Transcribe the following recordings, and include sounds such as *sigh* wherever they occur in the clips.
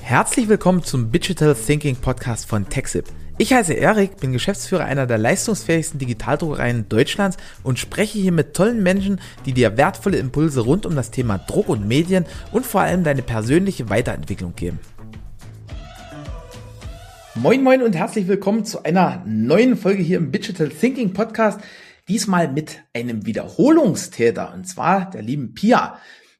Herzlich willkommen zum Digital Thinking Podcast von TechSip. Ich heiße Erik, bin Geschäftsführer einer der leistungsfähigsten Digitaldruckereien Deutschlands und spreche hier mit tollen Menschen, die dir wertvolle Impulse rund um das Thema Druck und Medien und vor allem deine persönliche Weiterentwicklung geben. Moin moin und herzlich willkommen zu einer neuen Folge hier im Digital Thinking Podcast. Diesmal mit einem Wiederholungstäter und zwar der lieben Pia.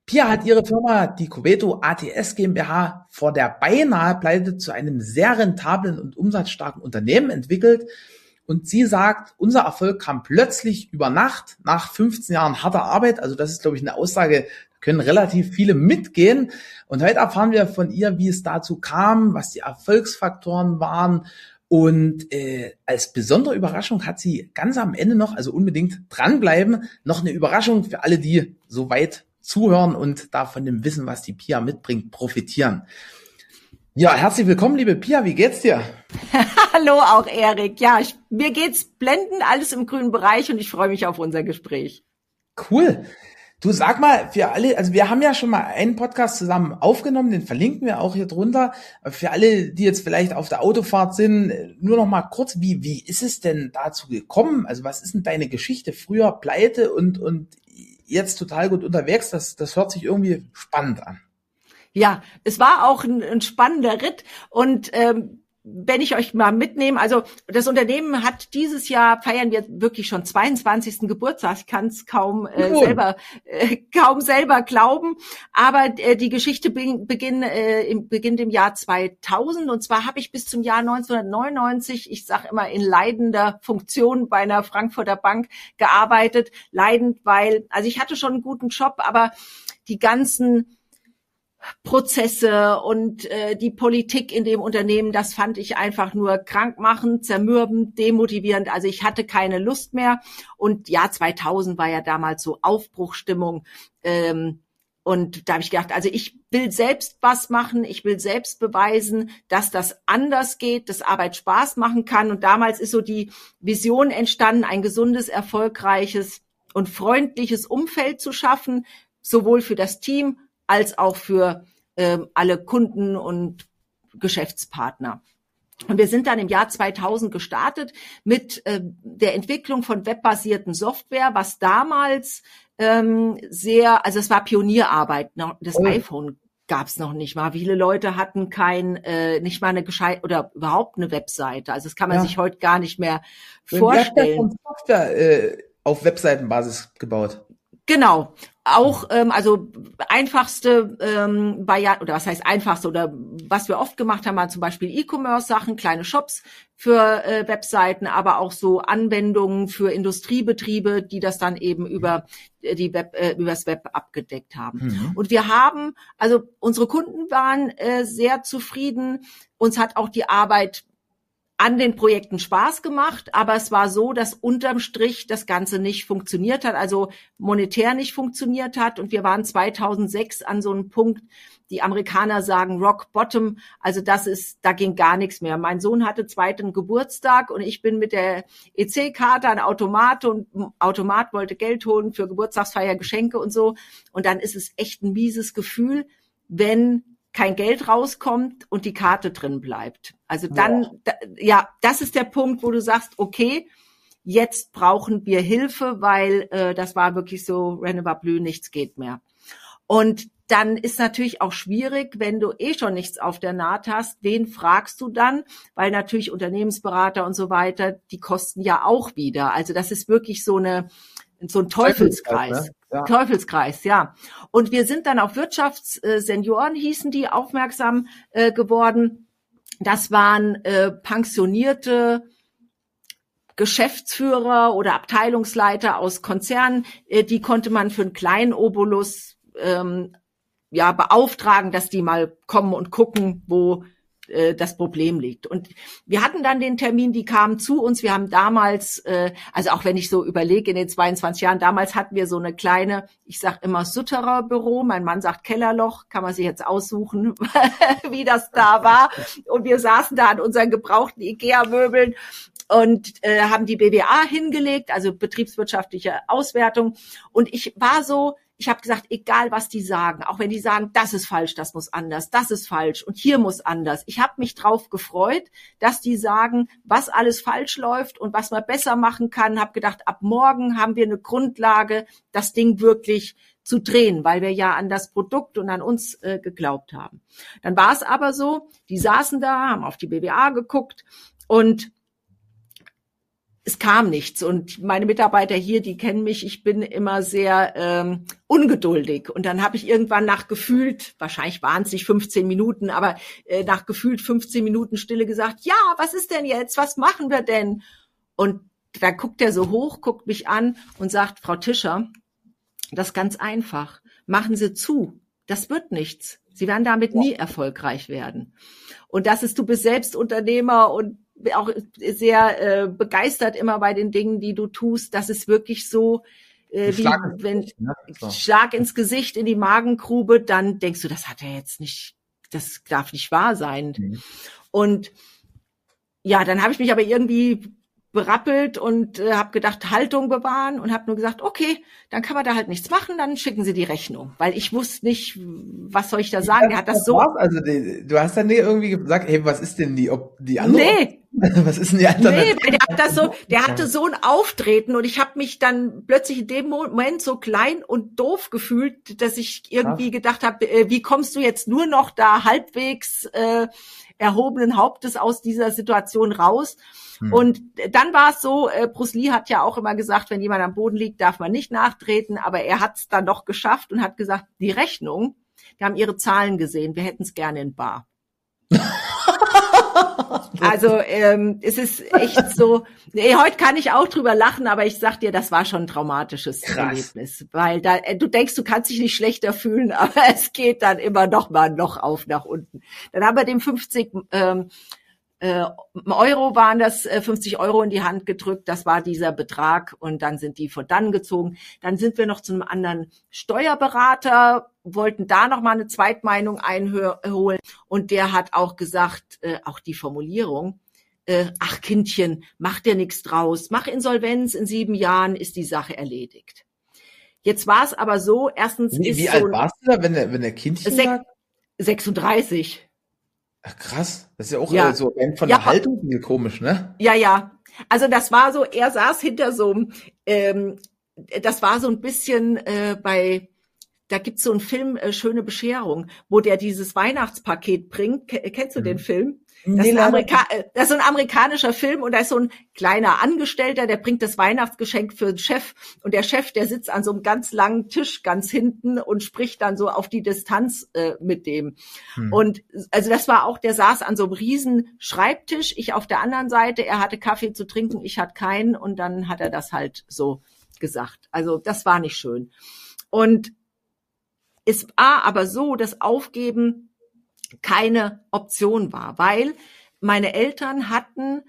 Pia hat ihre Firma, die Coveto ATS GmbH, vor der beinahe Pleite zu einem sehr rentablen und umsatzstarken Unternehmen entwickelt. Und sie sagt, unser Erfolg kam plötzlich über Nacht nach 15 Jahren harter Arbeit. Also das ist, glaube ich, eine Aussage, können relativ viele mitgehen. Und heute erfahren wir von ihr, wie es dazu kam, was die Erfolgsfaktoren waren. Und äh, als besondere Überraschung hat sie ganz am Ende noch, also unbedingt dranbleiben, noch eine Überraschung für alle, die so weit zuhören und da von dem Wissen, was die Pia mitbringt, profitieren. Ja, herzlich willkommen, liebe Pia. Wie geht's dir? *laughs* Hallo, auch Erik. Ja, ich, mir geht's blendend, alles im grünen Bereich und ich freue mich auf unser Gespräch. Cool. Du sag mal, für alle, also wir haben ja schon mal einen Podcast zusammen aufgenommen, den verlinken wir auch hier drunter. Für alle, die jetzt vielleicht auf der Autofahrt sind, nur noch mal kurz, wie, wie ist es denn dazu gekommen? Also was ist denn deine Geschichte? Früher Pleite und, und jetzt total gut unterwegs. Das, das hört sich irgendwie spannend an. Ja, es war auch ein, ein spannender Ritt und ähm, wenn ich euch mal mitnehme, also das Unternehmen hat dieses Jahr feiern wir wirklich schon 22. Geburtstag. Ich kann es kaum äh, selber äh, *laughs* kaum selber glauben, aber äh, die Geschichte beginn, äh, im, beginnt im Jahr 2000 und zwar habe ich bis zum Jahr 1999, ich sage immer in leidender Funktion bei einer Frankfurter Bank gearbeitet, leidend, weil also ich hatte schon einen guten Job, aber die ganzen Prozesse und äh, die Politik in dem Unternehmen, das fand ich einfach nur krankmachend, zermürbend, demotivierend. Also ich hatte keine Lust mehr. Und Jahr 2000 war ja damals so Aufbruchstimmung. Ähm, und da habe ich gedacht, also ich will selbst was machen, ich will selbst beweisen, dass das anders geht, dass Arbeit Spaß machen kann. Und damals ist so die Vision entstanden, ein gesundes, erfolgreiches und freundliches Umfeld zu schaffen, sowohl für das Team als auch für äh, alle Kunden und Geschäftspartner. Und wir sind dann im Jahr 2000 gestartet mit äh, der Entwicklung von webbasierten Software, was damals ähm, sehr, also es war Pionierarbeit. Ne? Das oh. iPhone gab es noch nicht mal. Viele Leute hatten kein, äh, nicht mal eine gescheit oder überhaupt eine Webseite. Also das kann man ja. sich heute gar nicht mehr vorstellen. Software äh, auf Webseitenbasis gebaut. Genau. Auch, ähm, also einfachste ähm, Variante, oder was heißt einfachste, oder was wir oft gemacht haben, waren zum Beispiel E-Commerce-Sachen, kleine Shops für äh, Webseiten, aber auch so Anwendungen für Industriebetriebe, die das dann eben über äh, die Web, äh, übers Web abgedeckt haben. Mhm. Und wir haben, also unsere Kunden waren äh, sehr zufrieden. Uns hat auch die Arbeit an den Projekten Spaß gemacht, aber es war so, dass unterm Strich das Ganze nicht funktioniert hat, also monetär nicht funktioniert hat. Und wir waren 2006 an so einem Punkt, die Amerikaner sagen Rock Bottom, also das ist, da ging gar nichts mehr. Mein Sohn hatte zweiten Geburtstag und ich bin mit der EC-Karte an Automat und Automat wollte Geld holen für Geburtstagsfeier, Geschenke und so. Und dann ist es echt ein mieses Gefühl, wenn kein Geld rauskommt und die Karte drin bleibt. Also dann, da, ja, das ist der Punkt, wo du sagst, okay, jetzt brauchen wir Hilfe, weil äh, das war wirklich so, Renova Blue, nichts geht mehr. Und dann ist natürlich auch schwierig, wenn du eh schon nichts auf der Naht hast, wen fragst du dann? Weil natürlich Unternehmensberater und so weiter, die kosten ja auch wieder. Also das ist wirklich so eine, so ein Teufelskreis. Teufelskreis, ne? Ja. Teufelskreis, ja. Und wir sind dann auf Wirtschaftssenioren, hießen die, aufmerksam äh, geworden. Das waren äh, pensionierte Geschäftsführer oder Abteilungsleiter aus Konzernen, äh, die konnte man für einen kleinen Obolus ähm, ja beauftragen, dass die mal kommen und gucken, wo äh, das Problem liegt. Und wir hatten dann den Termin, die kamen zu uns. Wir haben damals, äh, also auch wenn ich so überlege in den 22 Jahren, damals hatten wir so eine kleine, ich sag immer Sutterer Büro. Mein Mann sagt Kellerloch, kann man sich jetzt aussuchen, *laughs* wie das da war. Und wir saßen da an unseren gebrauchten Ikea-Möbeln und äh, haben die BWA hingelegt, also betriebswirtschaftliche Auswertung. Und ich war so, ich habe gesagt, egal was die sagen, auch wenn die sagen, das ist falsch, das muss anders, das ist falsch und hier muss anders. Ich habe mich drauf gefreut, dass die sagen, was alles falsch läuft und was man besser machen kann. Habe gedacht, ab morgen haben wir eine Grundlage, das Ding wirklich zu drehen, weil wir ja an das Produkt und an uns äh, geglaubt haben. Dann war es aber so, die saßen da, haben auf die BWA geguckt und es kam nichts. Und meine Mitarbeiter hier, die kennen mich, ich bin immer sehr ähm, ungeduldig. Und dann habe ich irgendwann nach gefühlt, wahrscheinlich waren es nicht 15 Minuten, aber äh, nach gefühlt 15 Minuten Stille gesagt, ja, was ist denn jetzt? Was machen wir denn? Und da guckt er so hoch, guckt mich an und sagt, Frau Tischer, das ist ganz einfach. Machen Sie zu. Das wird nichts. Sie werden damit nie erfolgreich werden. Und das ist, du bist selbst Unternehmer und auch sehr äh, begeistert immer bei den Dingen, die du tust. Das ist wirklich so, äh, wie wenn Gesicht, ne? so. Schlag ins Gesicht, in die Magengrube, dann denkst du, das hat er jetzt nicht, das darf nicht wahr sein. Mhm. Und ja, dann habe ich mich aber irgendwie berappelt und äh, habe gedacht, Haltung bewahren und habe nur gesagt, okay, dann kann man da halt nichts machen, dann schicken Sie die Rechnung, weil ich wusste nicht, was soll ich da sagen. Er hat das so. Also du hast dann irgendwie gesagt, hey, was ist denn die, ob die andere? Nee. *laughs* was ist denn die Alternative? Nee, der hat das so, der hatte so ein Auftreten und ich habe mich dann plötzlich in dem Moment so klein und doof gefühlt, dass ich irgendwie gedacht habe, äh, wie kommst du jetzt nur noch da halbwegs äh, erhobenen Hauptes aus dieser Situation raus? Hm. Und dann war es so, äh, Bruce Lee hat ja auch immer gesagt, wenn jemand am Boden liegt, darf man nicht nachtreten, aber er hat es dann doch geschafft und hat gesagt, die Rechnung, wir haben ihre Zahlen gesehen, wir hätten es gerne in Bar. *laughs* *laughs* also ähm, es ist echt so. Nee, heute kann ich auch drüber lachen, aber ich sag dir, das war schon ein traumatisches Krass. Erlebnis, weil da äh, du denkst, du kannst dich nicht schlechter fühlen, *laughs* aber es geht dann immer noch mal noch auf nach unten. Dann haben wir dem 50 ähm, äh, Euro waren das, äh, 50 Euro in die Hand gedrückt, das war dieser Betrag und dann sind die von dann gezogen. Dann sind wir noch zu einem anderen Steuerberater, wollten da noch mal eine Zweitmeinung einholen und der hat auch gesagt, äh, auch die Formulierung, äh, ach Kindchen, mach dir nichts draus, mach Insolvenz, in sieben Jahren ist die Sache erledigt. Jetzt war es aber so, erstens wie, ist Wie so alt warst du da, wenn der, wenn der Kindchen sagt? 36. Ach, krass. Das ist ja auch ja. so von der ja. Haltung komisch, ne? Ja, ja. Also das war so, er saß hinter so ähm, das war so ein bisschen äh, bei, da gibt's so einen Film, äh, Schöne Bescherung, wo der dieses Weihnachtspaket bringt. K kennst du mhm. den Film? Das, nee, äh, das ist so ein amerikanischer Film und da ist so ein kleiner Angestellter, der bringt das Weihnachtsgeschenk für den Chef und der Chef, der sitzt an so einem ganz langen Tisch ganz hinten und spricht dann so auf die Distanz äh, mit dem. Hm. Und also das war auch, der saß an so einem riesen Schreibtisch, ich auf der anderen Seite, er hatte Kaffee zu trinken, ich hatte keinen und dann hat er das halt so gesagt. Also das war nicht schön. Und es war aber so, dass Aufgeben keine Option war, weil meine Eltern hatten,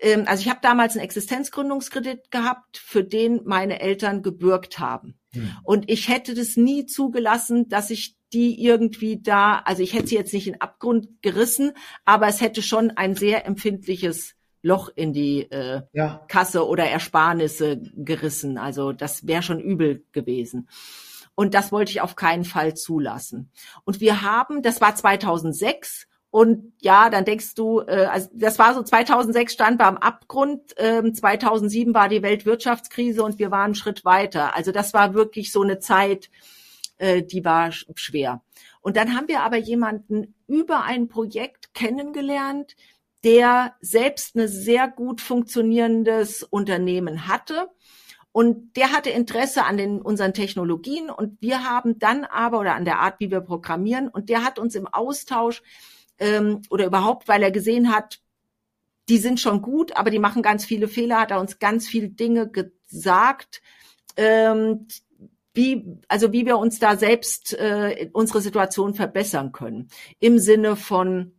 ähm, also ich habe damals einen Existenzgründungskredit gehabt, für den meine Eltern gebürgt haben. Hm. Und ich hätte das nie zugelassen, dass ich die irgendwie da, also ich hätte sie jetzt nicht in Abgrund gerissen, aber es hätte schon ein sehr empfindliches Loch in die äh, ja. Kasse oder Ersparnisse gerissen. Also das wäre schon übel gewesen. Und das wollte ich auf keinen Fall zulassen. Und wir haben, das war 2006, und ja, dann denkst du, äh, also das war so 2006 stand wir am Abgrund, ähm, 2007 war die Weltwirtschaftskrise und wir waren einen Schritt weiter. Also das war wirklich so eine Zeit, äh, die war schwer. Und dann haben wir aber jemanden über ein Projekt kennengelernt, der selbst eine sehr gut funktionierendes Unternehmen hatte und der hatte Interesse an den, unseren Technologien und wir haben dann aber, oder an der Art, wie wir programmieren, und der hat uns im Austausch ähm, oder überhaupt, weil er gesehen hat, die sind schon gut, aber die machen ganz viele Fehler, hat er uns ganz viele Dinge gesagt, ähm, wie, also wie wir uns da selbst äh, unsere Situation verbessern können. Im Sinne von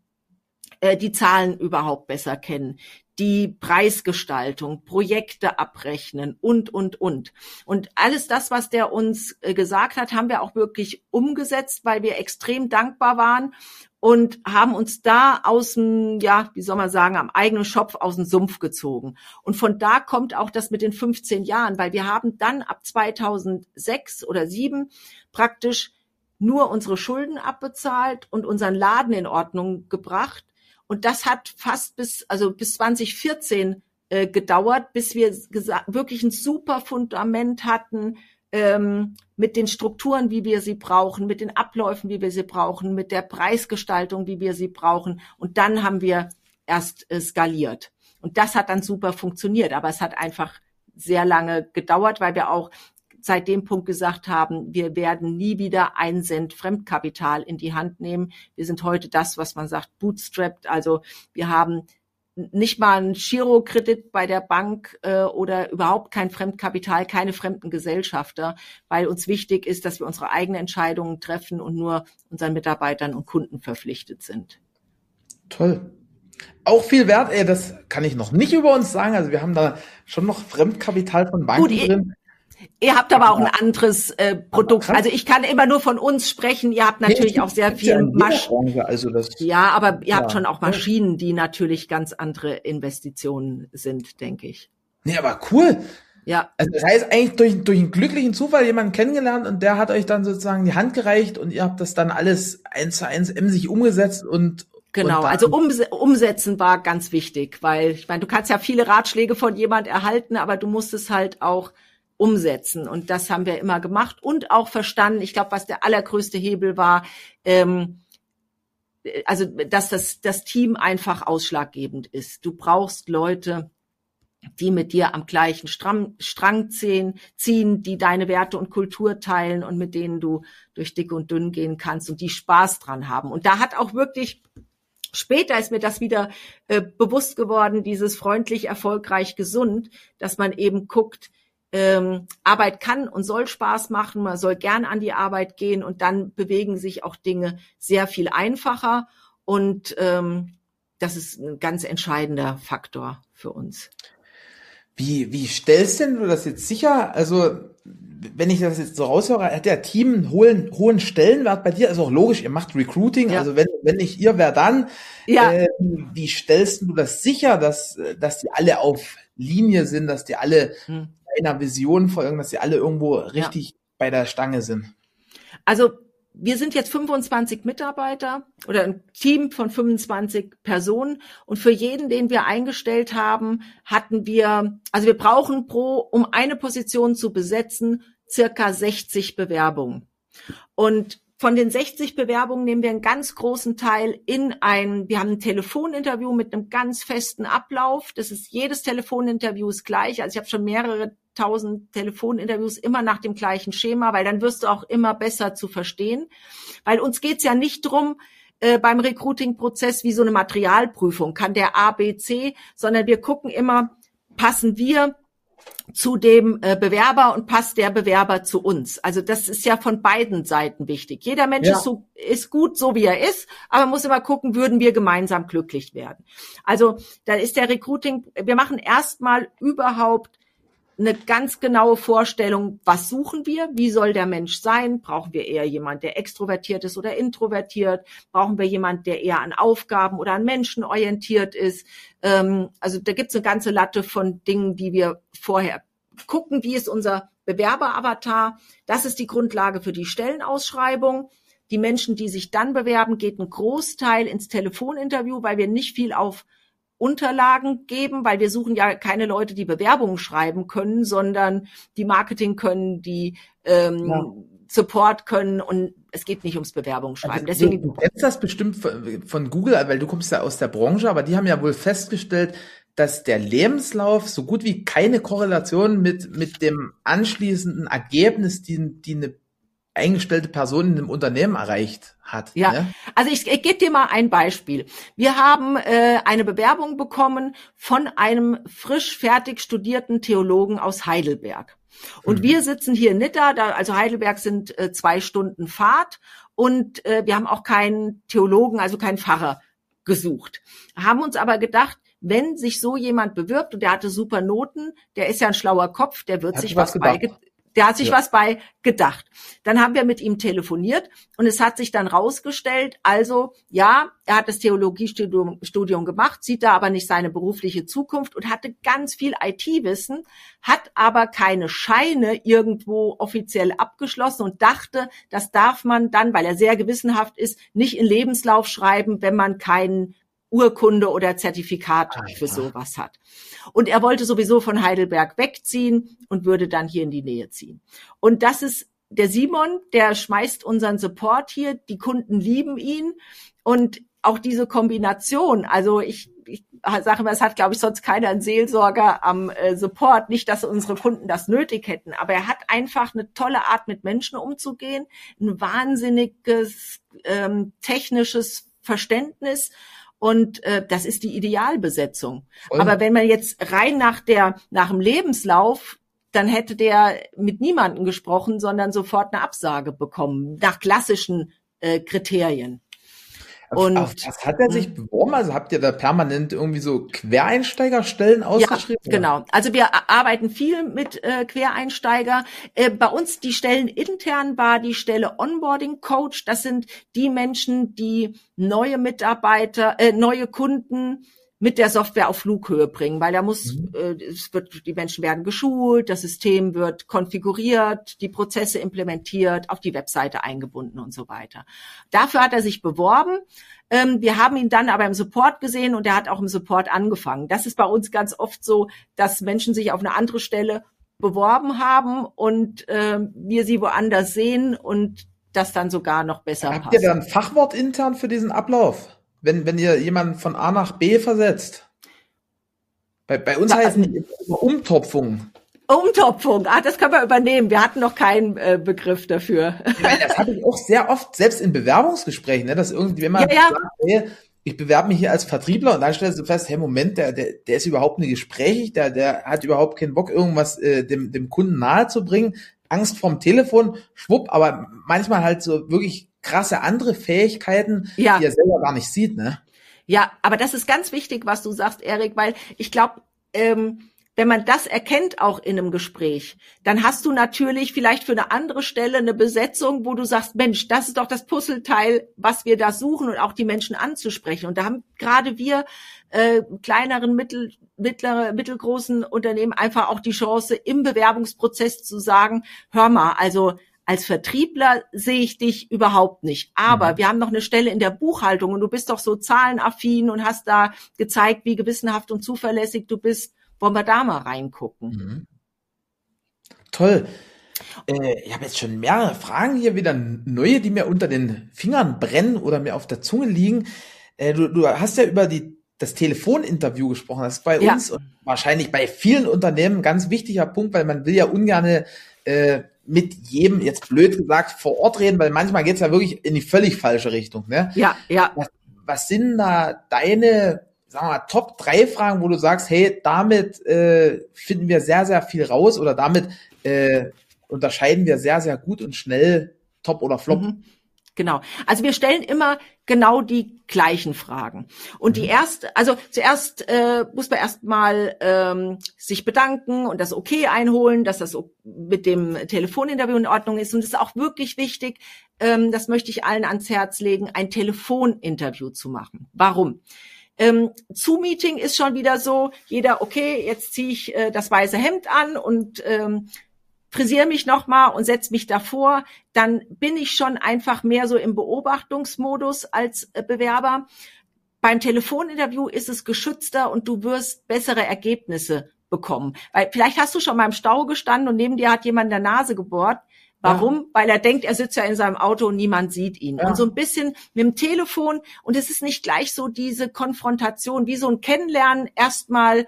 äh, die Zahlen überhaupt besser kennen, die Preisgestaltung, Projekte abrechnen und, und, und. Und alles das, was der uns äh, gesagt hat, haben wir auch wirklich umgesetzt, weil wir extrem dankbar waren und haben uns da aus dem, ja, wie soll man sagen, am eigenen Schopf aus dem Sumpf gezogen. Und von da kommt auch das mit den 15 Jahren, weil wir haben dann ab 2006 oder 2007 praktisch nur unsere Schulden abbezahlt und unseren Laden in Ordnung gebracht. Und das hat fast bis, also bis 2014 äh, gedauert, bis wir wirklich ein super Fundament hatten, ähm, mit den Strukturen, wie wir sie brauchen, mit den Abläufen, wie wir sie brauchen, mit der Preisgestaltung, wie wir sie brauchen. Und dann haben wir erst äh, skaliert. Und das hat dann super funktioniert. Aber es hat einfach sehr lange gedauert, weil wir auch seit dem Punkt gesagt haben, wir werden nie wieder ein Cent Fremdkapital in die Hand nehmen. Wir sind heute das, was man sagt, bootstrapped. Also wir haben nicht mal ein Girokredit bei der Bank äh, oder überhaupt kein Fremdkapital, keine fremden Gesellschafter, weil uns wichtig ist, dass wir unsere eigenen Entscheidungen treffen und nur unseren Mitarbeitern und Kunden verpflichtet sind. Toll. Auch viel wert, ey, das kann ich noch nicht über uns sagen. Also wir haben da schon noch Fremdkapital von Banken Gut, drin. Ihr habt aber auch ein anderes äh, Produkt. Also ich kann immer nur von uns sprechen. Ihr habt natürlich nee, auch sehr viel Maschinen. Also ja, aber ihr ja. habt schon auch Maschinen, die natürlich ganz andere Investitionen sind, denke ich. Nee, aber cool. Ja. Also das heißt eigentlich durch, durch einen glücklichen Zufall jemanden kennengelernt und der hat euch dann sozusagen die Hand gereicht und ihr habt das dann alles eins zu eins emsig umgesetzt und Genau, also ums umsetzen war ganz wichtig, weil ich meine, du kannst ja viele Ratschläge von jemand erhalten, aber du musst es halt auch umsetzen. Und das haben wir immer gemacht und auch verstanden. Ich glaube, was der allergrößte Hebel war, ähm, also dass das, das Team einfach ausschlaggebend ist. Du brauchst Leute, die mit dir am gleichen Strang, Strang ziehen, ziehen, die deine Werte und Kultur teilen und mit denen du durch dick und dünn gehen kannst und die Spaß dran haben. Und da hat auch wirklich Später ist mir das wieder äh, bewusst geworden, dieses freundlich, erfolgreich, gesund, dass man eben guckt, ähm, Arbeit kann und soll Spaß machen, man soll gern an die Arbeit gehen und dann bewegen sich auch Dinge sehr viel einfacher und ähm, das ist ein ganz entscheidender Faktor für uns. Wie, wie stellst denn du das jetzt sicher? Also, wenn ich das jetzt so raushöre, hat der Team einen hohen, hohen Stellenwert bei dir? Ist auch logisch, ihr macht Recruiting. Ja. Also, wenn, wenn nicht ihr, wer dann? Ja. Äh, wie stellst du das sicher, dass, dass die alle auf Linie sind, dass die alle hm einer Vision folgen, dass sie alle irgendwo richtig ja. bei der Stange sind? Also wir sind jetzt 25 Mitarbeiter oder ein Team von 25 Personen und für jeden, den wir eingestellt haben, hatten wir, also wir brauchen pro, um eine Position zu besetzen, circa 60 Bewerbungen. Und von den 60 Bewerbungen nehmen wir einen ganz großen Teil in ein, wir haben ein Telefoninterview mit einem ganz festen Ablauf. Das ist jedes Telefoninterview ist gleich. Also ich habe schon mehrere tausend Telefoninterviews immer nach dem gleichen Schema, weil dann wirst du auch immer besser zu verstehen. Weil uns geht's ja nicht drum, äh, beim Recruiting-Prozess wie so eine Materialprüfung, kann der A, B, C, sondern wir gucken immer, passen wir zu dem äh, Bewerber und passt der Bewerber zu uns. Also das ist ja von beiden Seiten wichtig. Jeder Mensch ja. ist, so, ist gut, so wie er ist, aber muss immer gucken, würden wir gemeinsam glücklich werden. Also da ist der Recruiting, wir machen erstmal überhaupt eine ganz genaue Vorstellung, was suchen wir, wie soll der Mensch sein, brauchen wir eher jemand, der extrovertiert ist oder introvertiert, brauchen wir jemand, der eher an Aufgaben oder an Menschen orientiert ist. Ähm, also da gibt es eine ganze Latte von Dingen, die wir vorher gucken, wie ist unser Bewerberavatar. Das ist die Grundlage für die Stellenausschreibung. Die Menschen, die sich dann bewerben, geht ein Großteil ins Telefoninterview, weil wir nicht viel auf Unterlagen geben, weil wir suchen ja keine Leute, die Bewerbungen schreiben können, sondern die Marketing können, die ähm, ja. Support können und es geht nicht ums Bewerbung also schreiben. Also, Deswegen du kennst das bestimmt von Google, weil du kommst ja aus der Branche, aber die haben ja wohl festgestellt, dass der Lebenslauf so gut wie keine Korrelation mit mit dem anschließenden Ergebnis, die, die eine eingestellte Person in einem Unternehmen erreicht hat. Ja, ne? also ich, ich gebe dir mal ein Beispiel. Wir haben äh, eine Bewerbung bekommen von einem frisch fertig studierten Theologen aus Heidelberg. Und mhm. wir sitzen hier in Nitter, da, also Heidelberg sind äh, zwei Stunden Fahrt und äh, wir haben auch keinen Theologen, also keinen Pfarrer gesucht. Haben uns aber gedacht, wenn sich so jemand bewirbt und der hatte super Noten, der ist ja ein schlauer Kopf, der wird Hat sich was, was der hat sich ja. was bei gedacht. Dann haben wir mit ihm telefoniert und es hat sich dann rausgestellt, also ja, er hat das Theologiestudium Studium gemacht, sieht da aber nicht seine berufliche Zukunft und hatte ganz viel IT-Wissen, hat aber keine Scheine irgendwo offiziell abgeschlossen und dachte, das darf man dann, weil er sehr gewissenhaft ist, nicht in Lebenslauf schreiben, wenn man keinen Urkunde oder Zertifikat Alter. für sowas hat. Und er wollte sowieso von Heidelberg wegziehen und würde dann hier in die Nähe ziehen. Und das ist der Simon, der schmeißt unseren Support hier. Die Kunden lieben ihn. Und auch diese Kombination, also ich, ich sage mal, es hat, glaube ich, sonst keiner einen Seelsorger am äh, Support. Nicht, dass unsere Kunden das nötig hätten, aber er hat einfach eine tolle Art, mit Menschen umzugehen, ein wahnsinniges ähm, technisches Verständnis und äh, das ist die Idealbesetzung. Voll. Aber wenn man jetzt rein nach der nach dem Lebenslauf dann hätte der mit niemanden gesprochen, sondern sofort eine Absage bekommen nach klassischen äh, Kriterien. Und auf was hat er sich hm. beworben? Also habt ihr da permanent irgendwie so Quereinsteigerstellen ausgeschrieben? Ja, genau. Also wir arbeiten viel mit äh, Quereinsteiger. Äh, bei uns die Stellen intern war die Stelle Onboarding Coach. Das sind die Menschen, die neue Mitarbeiter, äh, neue Kunden mit der Software auf Flughöhe bringen, weil da muss, mhm. äh, es wird, die Menschen werden geschult, das System wird konfiguriert, die Prozesse implementiert, auf die Webseite eingebunden und so weiter. Dafür hat er sich beworben. Ähm, wir haben ihn dann aber im Support gesehen und er hat auch im Support angefangen. Das ist bei uns ganz oft so, dass Menschen sich auf eine andere Stelle beworben haben und äh, wir sie woanders sehen und das dann sogar noch besser Habt passt. ihr da ein Fachwort intern für diesen Ablauf? Wenn, wenn ihr jemanden von A nach B versetzt. Bei, bei uns heißt es nicht Umtopfung. Umtopfung, ah, das können wir übernehmen. Wir hatten noch keinen äh, Begriff dafür. Meine, das habe ich auch sehr oft, selbst in Bewerbungsgesprächen, ne, dass irgendwie, wenn man ja, ja. sagt, hey, ich bewerbe mich hier als Vertriebler und dann stellst du fest, hey, Moment, der, der, der ist überhaupt nicht gesprächig, der, der hat überhaupt keinen Bock, irgendwas äh, dem, dem Kunden nahe zu bringen. Angst vorm Telefon, schwupp, aber manchmal halt so wirklich krasse andere Fähigkeiten, ja. die er selber gar nicht sieht, ne? Ja, aber das ist ganz wichtig, was du sagst, Erik, weil ich glaube, ähm, wenn man das erkennt auch in einem Gespräch, dann hast du natürlich vielleicht für eine andere Stelle eine Besetzung, wo du sagst, Mensch, das ist doch das Puzzleteil, was wir da suchen und auch die Menschen anzusprechen. Und da haben gerade wir äh, kleineren, mittel, mittlere, mittelgroßen Unternehmen einfach auch die Chance, im Bewerbungsprozess zu sagen, hör mal, also als Vertriebler sehe ich dich überhaupt nicht. Aber mhm. wir haben noch eine Stelle in der Buchhaltung und du bist doch so zahlenaffin und hast da gezeigt, wie gewissenhaft und zuverlässig du bist. Wollen wir da mal reingucken? Mhm. Toll. Äh, ich habe jetzt schon mehrere Fragen hier wieder neue, die mir unter den Fingern brennen oder mir auf der Zunge liegen. Äh, du, du hast ja über die das Telefoninterview gesprochen. Das ist bei ja. uns und wahrscheinlich bei vielen Unternehmen ein ganz wichtiger Punkt, weil man will ja ungerne äh, mit jedem, jetzt blöd gesagt, vor Ort reden, weil manchmal geht's ja wirklich in die völlig falsche Richtung. Ne? Ja, ja. Was, was sind da deine, sagen wir mal, Top drei Fragen, wo du sagst, hey, damit äh, finden wir sehr, sehr viel raus oder damit äh, unterscheiden wir sehr, sehr gut und schnell Top oder Flop? Mhm. Genau. Also wir stellen immer genau die gleichen Fragen. Und die mhm. erste, also zuerst äh, muss man erstmal ähm, sich bedanken und das Okay einholen, dass das mit dem Telefoninterview in Ordnung ist. Und es ist auch wirklich wichtig, ähm, das möchte ich allen ans Herz legen, ein Telefoninterview zu machen. Warum? Ähm, Zoom-Meeting ist schon wieder so, jeder, okay, jetzt ziehe ich äh, das weiße Hemd an und ähm, frisiere mich nochmal und setze mich davor, dann bin ich schon einfach mehr so im Beobachtungsmodus als äh, Bewerber. Beim Telefoninterview ist es geschützter und du wirst bessere Ergebnisse bekommen. Weil vielleicht hast du schon mal im Stau gestanden und neben dir hat jemand in der Nase gebohrt. Warum? Ja. Weil er denkt, er sitzt ja in seinem Auto und niemand sieht ihn. Ja. Und so ein bisschen mit dem Telefon und es ist nicht gleich so diese Konfrontation, wie so ein Kennenlernen erstmal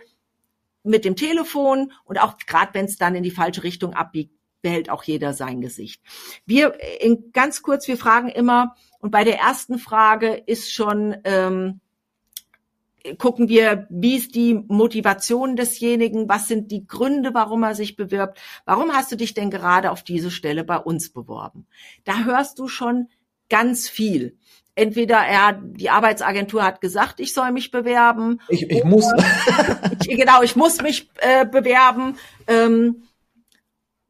mit dem Telefon und auch gerade wenn es dann in die falsche Richtung abbiegt, behält auch jeder sein Gesicht. Wir in, ganz kurz, wir fragen immer und bei der ersten Frage ist schon ähm, gucken wir, wie ist die Motivation desjenigen, was sind die Gründe, warum er sich bewirbt, warum hast du dich denn gerade auf diese Stelle bei uns beworben? Da hörst du schon ganz viel. Entweder er, die Arbeitsagentur hat gesagt, ich soll mich bewerben. Ich, ich muss. *laughs* ich, genau, ich muss mich äh, bewerben. Ähm,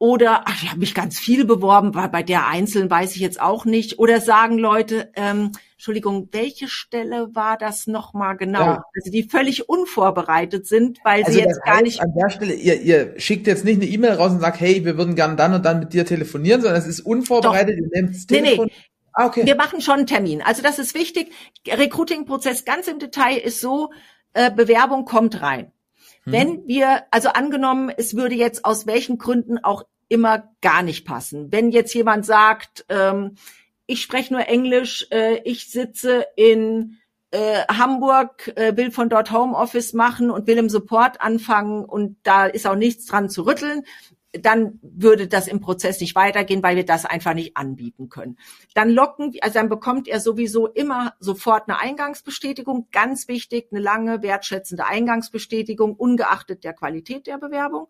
oder ach, ich habe mich ganz viel beworben, weil bei der Einzelnen weiß ich jetzt auch nicht. Oder sagen Leute, ähm, Entschuldigung, welche Stelle war das nochmal genau? Ja. Also die völlig unvorbereitet sind, weil also sie jetzt gar nicht. An der Stelle, ihr, ihr schickt jetzt nicht eine E-Mail raus und sagt, hey, wir würden gern dann und dann mit dir telefonieren, sondern es ist unvorbereitet, Doch. ihr nehmt das Telefon. Nee, nee. Ah, okay. Wir machen schon einen Termin. Also das ist wichtig. Recruiting-Prozess ganz im Detail ist so, äh, Bewerbung kommt rein. Hm. Wenn wir, also angenommen, es würde jetzt aus welchen Gründen auch immer gar nicht passen. Wenn jetzt jemand sagt, ähm, ich spreche nur Englisch, äh, ich sitze in äh, Hamburg, äh, will von dort Homeoffice machen und will im Support anfangen und da ist auch nichts dran zu rütteln, dann würde das im Prozess nicht weitergehen, weil wir das einfach nicht anbieten können. Dann locken, also dann bekommt er sowieso immer sofort eine Eingangsbestätigung, ganz wichtig, eine lange, wertschätzende Eingangsbestätigung, ungeachtet der Qualität der Bewerbung.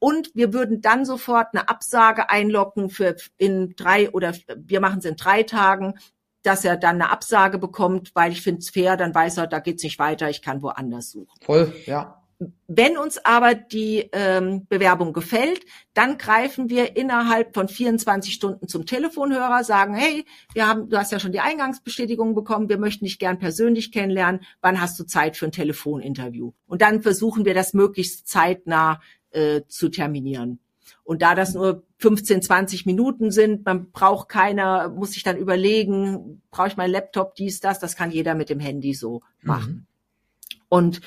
Und wir würden dann sofort eine Absage einlocken für in drei oder wir machen es in drei Tagen, dass er dann eine Absage bekommt, weil ich finde es fair, dann weiß er, da geht's nicht weiter, ich kann woanders suchen. Voll, ja. Wenn uns aber die ähm, Bewerbung gefällt, dann greifen wir innerhalb von 24 Stunden zum Telefonhörer, sagen, hey, wir haben, du hast ja schon die Eingangsbestätigung bekommen, wir möchten dich gern persönlich kennenlernen, wann hast du Zeit für ein Telefoninterview? Und dann versuchen wir das möglichst zeitnah äh, zu terminieren. Und da das nur 15, 20 Minuten sind, man braucht keiner, muss sich dann überlegen, brauche ich meinen Laptop, dies, das, das kann jeder mit dem Handy so machen. Mhm. Und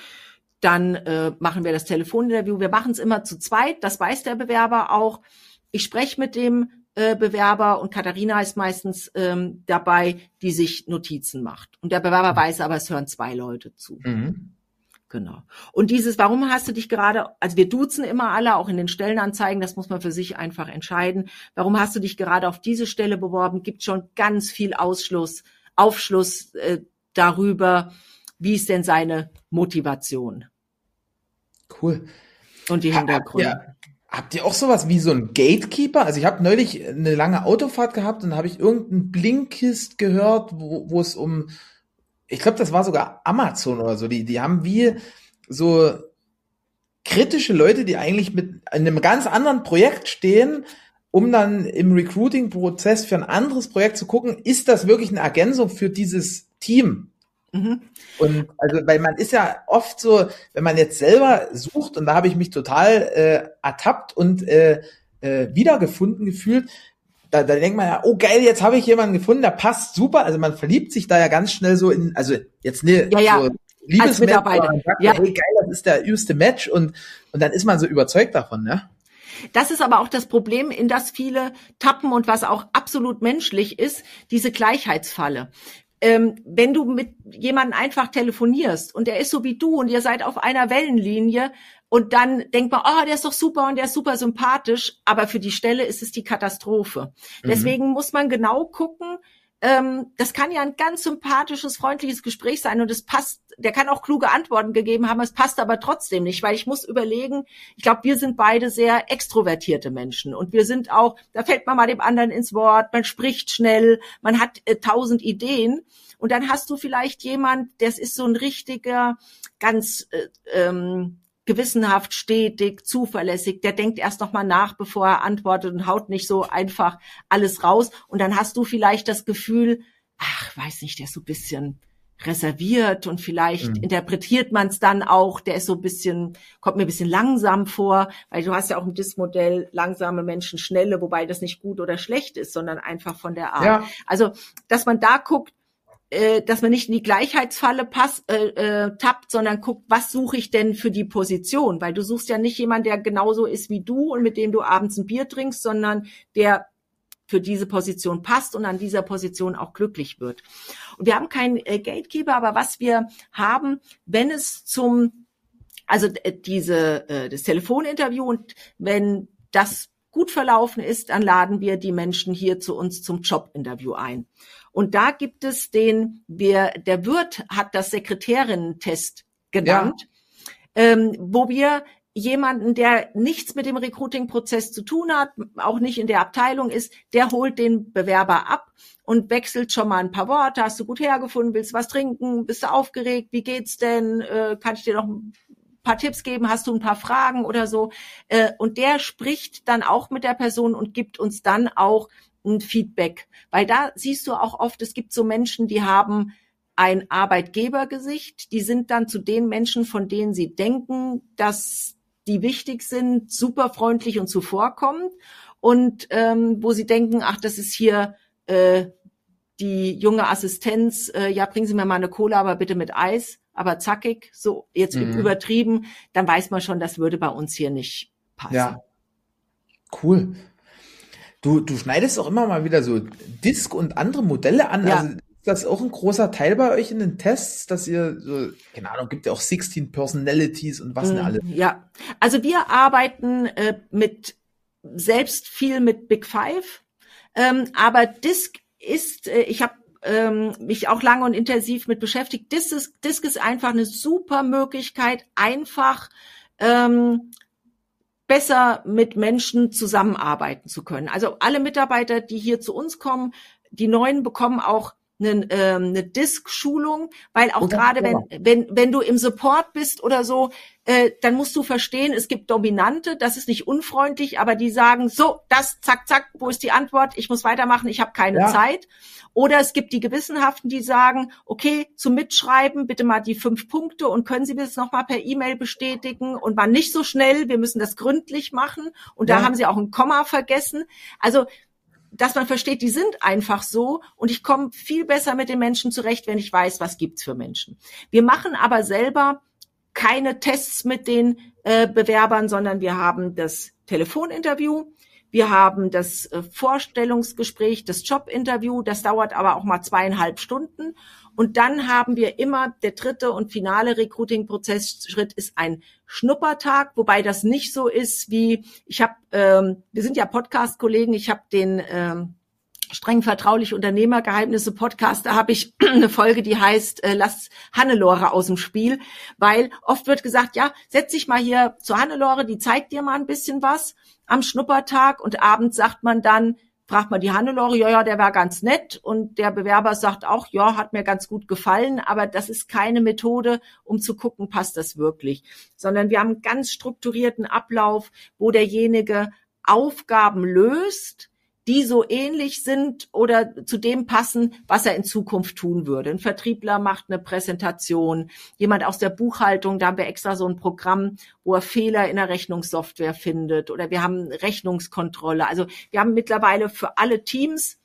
dann äh, machen wir das Telefoninterview. Wir machen es immer zu zweit, das weiß der Bewerber auch. Ich spreche mit dem äh, Bewerber und Katharina ist meistens ähm, dabei, die sich Notizen macht. Und der Bewerber weiß aber, es hören zwei Leute zu. Mhm. Genau. Und dieses, warum hast du dich gerade, also wir duzen immer alle, auch in den Stellenanzeigen, das muss man für sich einfach entscheiden. Warum hast du dich gerade auf diese Stelle beworben? Gibt schon ganz viel Ausschluss, Aufschluss äh, darüber, wie ist denn seine Motivation? Cool. Und die Hintergründe. Ja. Habt ihr auch sowas wie so ein Gatekeeper? Also ich habe neulich eine lange Autofahrt gehabt und habe ich irgendeinen Blinkist gehört, wo, wo es um ich glaube, das war sogar Amazon oder so, die, die haben wie so kritische Leute, die eigentlich mit einem ganz anderen Projekt stehen, um dann im Recruiting-Prozess für ein anderes Projekt zu gucken, ist das wirklich eine Ergänzung für dieses Team? Mhm. Und also, weil man ist ja oft so, wenn man jetzt selber sucht, und da habe ich mich total äh, ertappt und äh, äh, wiedergefunden gefühlt, da, da denkt man ja, oh geil, jetzt habe ich jemanden gefunden, der passt super. Also man verliebt sich da ja ganz schnell so in, also jetzt ne, ja, ja. so Liebesmatch, ja. hey geil, das ist der übste Match und und dann ist man so überzeugt davon, ne? Das ist aber auch das Problem, in das viele tappen und was auch absolut menschlich ist, diese Gleichheitsfalle. Ähm, wenn du mit jemandem einfach telefonierst und er ist so wie du und ihr seid auf einer Wellenlinie, und dann denkt man, oh, der ist doch super und der ist super sympathisch, aber für die Stelle ist es die Katastrophe. Mhm. Deswegen muss man genau gucken, ähm, das kann ja ein ganz sympathisches, freundliches Gespräch sein und es passt, der kann auch kluge Antworten gegeben haben, es passt aber trotzdem nicht, weil ich muss überlegen, ich glaube, wir sind beide sehr extrovertierte Menschen und wir sind auch, da fällt man mal dem anderen ins Wort, man spricht schnell, man hat äh, tausend Ideen und dann hast du vielleicht jemand, das ist so ein richtiger, ganz äh, ähm, gewissenhaft, stetig, zuverlässig, der denkt erst nochmal nach, bevor er antwortet und haut nicht so einfach alles raus. Und dann hast du vielleicht das Gefühl, ach, weiß nicht, der ist so ein bisschen reserviert und vielleicht mhm. interpretiert man es dann auch, der ist so ein bisschen, kommt mir ein bisschen langsam vor, weil du hast ja auch im DIS-Modell langsame Menschen, schnelle, wobei das nicht gut oder schlecht ist, sondern einfach von der Art. Ja. Also, dass man da guckt, äh, dass man nicht in die Gleichheitsfalle pass, äh, äh, tappt, sondern guckt, was suche ich denn für die Position? Weil du suchst ja nicht jemanden, der genauso ist wie du und mit dem du abends ein Bier trinkst, sondern der für diese Position passt und an dieser Position auch glücklich wird. Und wir haben keinen äh, Gatekeeper, aber was wir haben, wenn es zum, also äh, diese, äh, das Telefoninterview und wenn das gut verlaufen ist, dann laden wir die Menschen hier zu uns zum Jobinterview ein. Und da gibt es den, wir, der Wirt hat das Sekretärinnen-Test genannt, ja. ähm, wo wir jemanden, der nichts mit dem Recruiting-Prozess zu tun hat, auch nicht in der Abteilung ist, der holt den Bewerber ab und wechselt schon mal ein paar Worte. Hast du gut hergefunden? Willst du was trinken? Bist du aufgeregt? Wie geht's denn? Äh, kann ich dir noch ein paar Tipps geben? Hast du ein paar Fragen oder so? Äh, und der spricht dann auch mit der Person und gibt uns dann auch ein Feedback. Weil da siehst du auch oft, es gibt so Menschen, die haben ein Arbeitgebergesicht, die sind dann zu den Menschen, von denen sie denken, dass die wichtig sind, super freundlich und zuvorkommend und ähm, wo sie denken, ach, das ist hier äh, die junge Assistenz, äh, ja, bringen Sie mir mal eine Cola, aber bitte mit Eis, aber zackig, so jetzt mhm. übertrieben, dann weiß man schon, das würde bei uns hier nicht passen. Ja, cool. Du, du schneidest auch immer mal wieder so Disk und andere Modelle an. Ja. Also das auch ein großer Teil bei euch in den Tests, dass ihr so, keine Ahnung, gibt ja auch 16 Personalities und was denn mhm, alle? Ja, also wir arbeiten äh, mit selbst viel mit Big Five, ähm, aber Disk ist, äh, ich habe ähm, mich auch lange und intensiv mit beschäftigt. Disk ist, Disk ist einfach eine super Möglichkeit, einfach ähm, besser mit Menschen zusammenarbeiten zu können. Also alle Mitarbeiter, die hier zu uns kommen, die neuen bekommen auch eine, ähm, eine Disk-Schulung, weil auch gerade wenn, wenn, wenn du im Support bist oder so, äh, dann musst du verstehen, es gibt Dominante, das ist nicht unfreundlich, aber die sagen, so, das, zack, zack, wo ist die Antwort? Ich muss weitermachen, ich habe keine ja. Zeit. Oder es gibt die Gewissenhaften, die sagen, okay, zum Mitschreiben bitte mal die fünf Punkte und können Sie das nochmal per E-Mail bestätigen und war nicht so schnell, wir müssen das gründlich machen. Und ja. da haben Sie auch ein Komma vergessen. Also dass man versteht, die sind einfach so und ich komme viel besser mit den Menschen zurecht, wenn ich weiß, was gibt's für Menschen. Wir machen aber selber keine Tests mit den äh, Bewerbern, sondern wir haben das Telefoninterview, wir haben das äh, Vorstellungsgespräch, das Jobinterview, das dauert aber auch mal zweieinhalb Stunden und dann haben wir immer der dritte und finale Recruiting-Prozessschritt ist ein Schnuppertag, wobei das nicht so ist wie ich habe, ähm, wir sind ja Podcast-Kollegen, ich habe den ähm, streng vertraulich Unternehmergeheimnisse Podcast, da habe ich *clears throat* eine Folge, die heißt äh, Lass Hannelore aus dem Spiel, weil oft wird gesagt, ja, setz dich mal hier zu Hannelore, die zeigt dir mal ein bisschen was am Schnuppertag und abends sagt man dann, fragt man die Hannelore, ja, ja, der war ganz nett. Und der Bewerber sagt auch, ja, hat mir ganz gut gefallen, aber das ist keine Methode, um zu gucken, passt das wirklich, sondern wir haben einen ganz strukturierten Ablauf, wo derjenige Aufgaben löst, die so ähnlich sind oder zu dem passen, was er in Zukunft tun würde. Ein Vertriebler macht eine Präsentation, jemand aus der Buchhaltung, da haben wir extra so ein Programm, wo er Fehler in der Rechnungssoftware findet oder wir haben Rechnungskontrolle. Also wir haben mittlerweile für alle Teams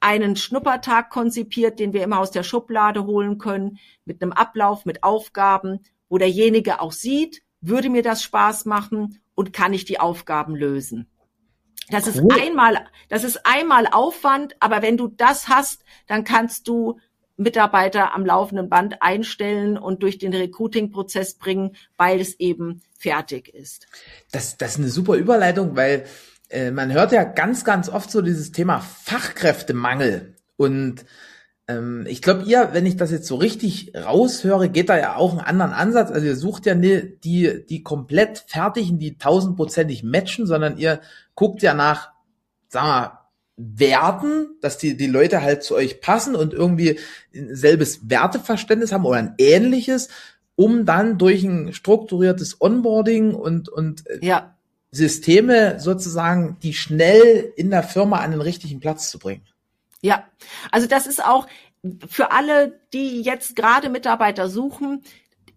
einen Schnuppertag konzipiert, den wir immer aus der Schublade holen können, mit einem Ablauf, mit Aufgaben, wo derjenige auch sieht, würde mir das Spaß machen und kann ich die Aufgaben lösen. Das ist einmal, das ist einmal Aufwand, aber wenn du das hast, dann kannst du Mitarbeiter am laufenden Band einstellen und durch den Recruiting-Prozess bringen, weil es eben fertig ist. Das, das ist eine super Überleitung, weil äh, man hört ja ganz, ganz oft so dieses Thema Fachkräftemangel. Und ähm, ich glaube, ihr, wenn ich das jetzt so richtig raushöre, geht da ja auch einen anderen Ansatz. Also ihr sucht ja nicht die, die komplett fertigen, die tausendprozentig matchen, sondern ihr guckt ja nach, sagen wir, Werten, dass die, die Leute halt zu euch passen und irgendwie ein selbes Werteverständnis haben oder ein ähnliches, um dann durch ein strukturiertes Onboarding und, und äh, ja. Systeme sozusagen, die schnell in der Firma an den richtigen Platz zu bringen. Ja, also das ist auch für alle, die jetzt gerade Mitarbeiter suchen,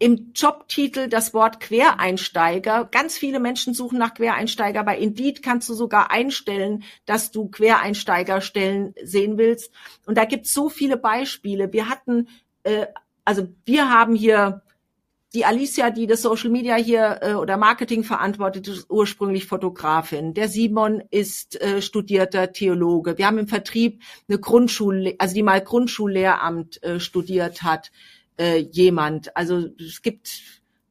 im Jobtitel das Wort Quereinsteiger. Ganz viele Menschen suchen nach Quereinsteiger. Bei Indeed kannst du sogar einstellen, dass du Quereinsteigerstellen sehen willst. Und da gibt es so viele Beispiele. Wir hatten, äh, also wir haben hier die Alicia, die das Social Media hier äh, oder Marketing verantwortet, ist ursprünglich Fotografin. Der Simon ist äh, studierter Theologe. Wir haben im Vertrieb eine Grundschule, also die mal Grundschullehramt äh, studiert hat, äh, jemand. Also es gibt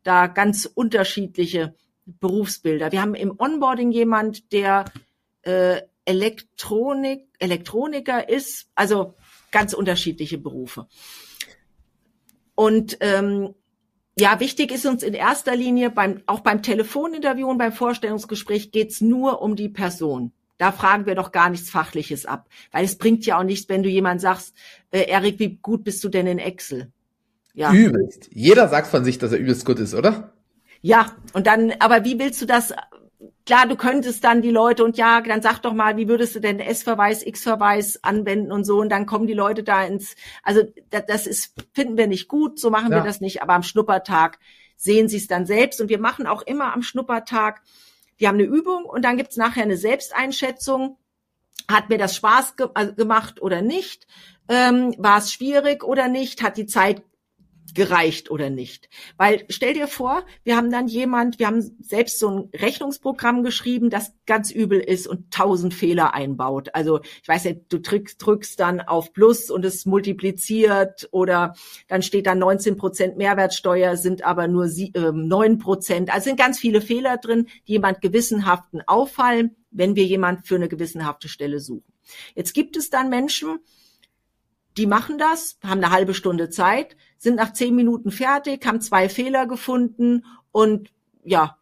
da ganz unterschiedliche Berufsbilder. Wir haben im Onboarding jemand, der äh, Elektronik, Elektroniker ist, also ganz unterschiedliche Berufe. Und ähm, Ja, wichtig ist uns in erster Linie beim, auch beim Telefoninterview und beim Vorstellungsgespräch geht's nur um die Person. Da fragen wir doch gar nichts Fachliches ab, weil es bringt ja auch nichts, wenn du jemand sagst, äh, Erik, wie gut bist du denn in Excel? Ja. Übelst. Jeder sagt von sich, dass er übelst gut ist, oder? Ja, und dann, aber wie willst du das? Klar, du könntest dann die Leute und ja, dann sag doch mal, wie würdest du denn S-Verweis, X-Verweis anwenden und so und dann kommen die Leute da ins, also das, das ist, finden wir nicht gut, so machen ja. wir das nicht, aber am Schnuppertag sehen sie es dann selbst und wir machen auch immer am Schnuppertag, die haben eine Übung und dann gibt's nachher eine Selbsteinschätzung, hat mir das Spaß ge also gemacht oder nicht? Ähm, war es schwierig oder nicht? Hat die Zeit gereicht oder nicht. Weil stell dir vor, wir haben dann jemand, wir haben selbst so ein Rechnungsprogramm geschrieben, das ganz übel ist und tausend Fehler einbaut. Also ich weiß nicht, du drückst, drückst dann auf Plus und es multipliziert oder dann steht da 19 Prozent Mehrwertsteuer, sind aber nur äh, 9 Prozent. Also sind ganz viele Fehler drin, die jemand gewissenhaften auffallen, wenn wir jemand für eine gewissenhafte Stelle suchen. Jetzt gibt es dann Menschen, die machen das, haben eine halbe Stunde Zeit, sind nach zehn Minuten fertig, haben zwei Fehler gefunden und ja,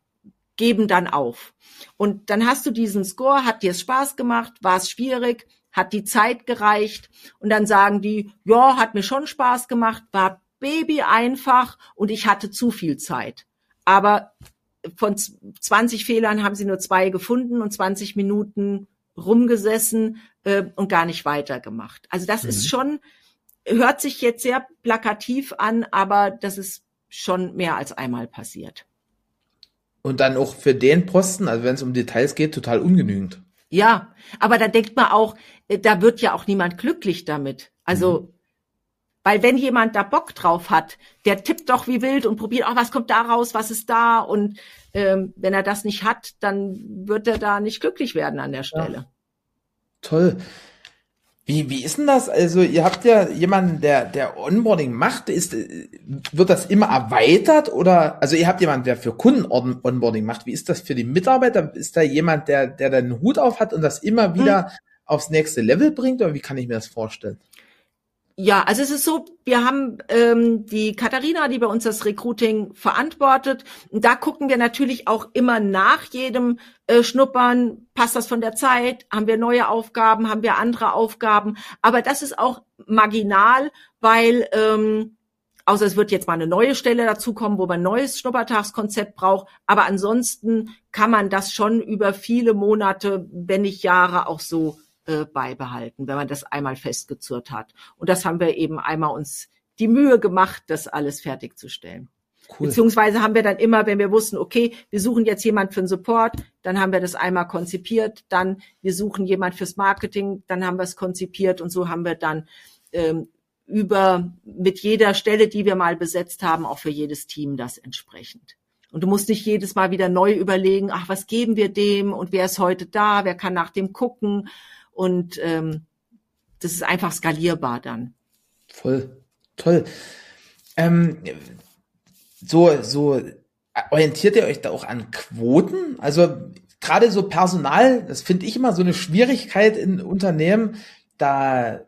geben dann auf. Und dann hast du diesen Score, hat dir es Spaß gemacht, war es schwierig, hat die Zeit gereicht und dann sagen die, ja, hat mir schon Spaß gemacht, war Baby einfach und ich hatte zu viel Zeit. Aber von 20 Fehlern haben sie nur zwei gefunden und 20 Minuten rumgesessen äh, und gar nicht weitergemacht. Also das mhm. ist schon, hört sich jetzt sehr plakativ an, aber das ist schon mehr als einmal passiert. Und dann auch für den Posten, also wenn es um Details geht, total ungenügend. Ja, aber da denkt man auch, äh, da wird ja auch niemand glücklich damit. Also, mhm. Weil wenn jemand da Bock drauf hat, der tippt doch wie wild und probiert, oh, was kommt da raus, was ist da? Und ähm, wenn er das nicht hat, dann wird er da nicht glücklich werden an der Stelle. Ja. Toll. Wie, wie ist denn das? Also, ihr habt ja jemanden, der, der Onboarding macht. Ist, wird das immer erweitert oder, also ihr habt jemanden, der für Kunden Onboarding macht. Wie ist das für die Mitarbeiter? Ist da jemand, der, der dann einen Hut auf hat und das immer wieder hm. aufs nächste Level bringt oder wie kann ich mir das vorstellen? Ja, also es ist so, wir haben ähm, die Katharina, die bei uns das Recruiting verantwortet. Und da gucken wir natürlich auch immer nach jedem äh, Schnuppern, passt das von der Zeit, haben wir neue Aufgaben, haben wir andere Aufgaben. Aber das ist auch marginal, weil ähm, außer es wird jetzt mal eine neue Stelle dazukommen, wo man ein neues Schnuppertagskonzept braucht. Aber ansonsten kann man das schon über viele Monate, wenn nicht Jahre auch so äh, beibehalten, wenn man das einmal festgezurrt hat. Und das haben wir eben einmal uns die Mühe gemacht, das alles fertigzustellen. Cool. Beziehungsweise haben wir dann immer, wenn wir wussten, okay, wir suchen jetzt jemand für den Support, dann haben wir das einmal konzipiert, dann wir suchen jemand fürs Marketing, dann haben wir es konzipiert und so haben wir dann ähm, über mit jeder Stelle, die wir mal besetzt haben, auch für jedes Team das entsprechend. Und du musst nicht jedes Mal wieder neu überlegen, ach, was geben wir dem und wer ist heute da, wer kann nach dem gucken und ähm, das ist einfach skalierbar dann. Voll toll. Ähm, so, so orientiert ihr euch da auch an Quoten? Also gerade so Personal, das finde ich immer so eine Schwierigkeit in Unternehmen. Da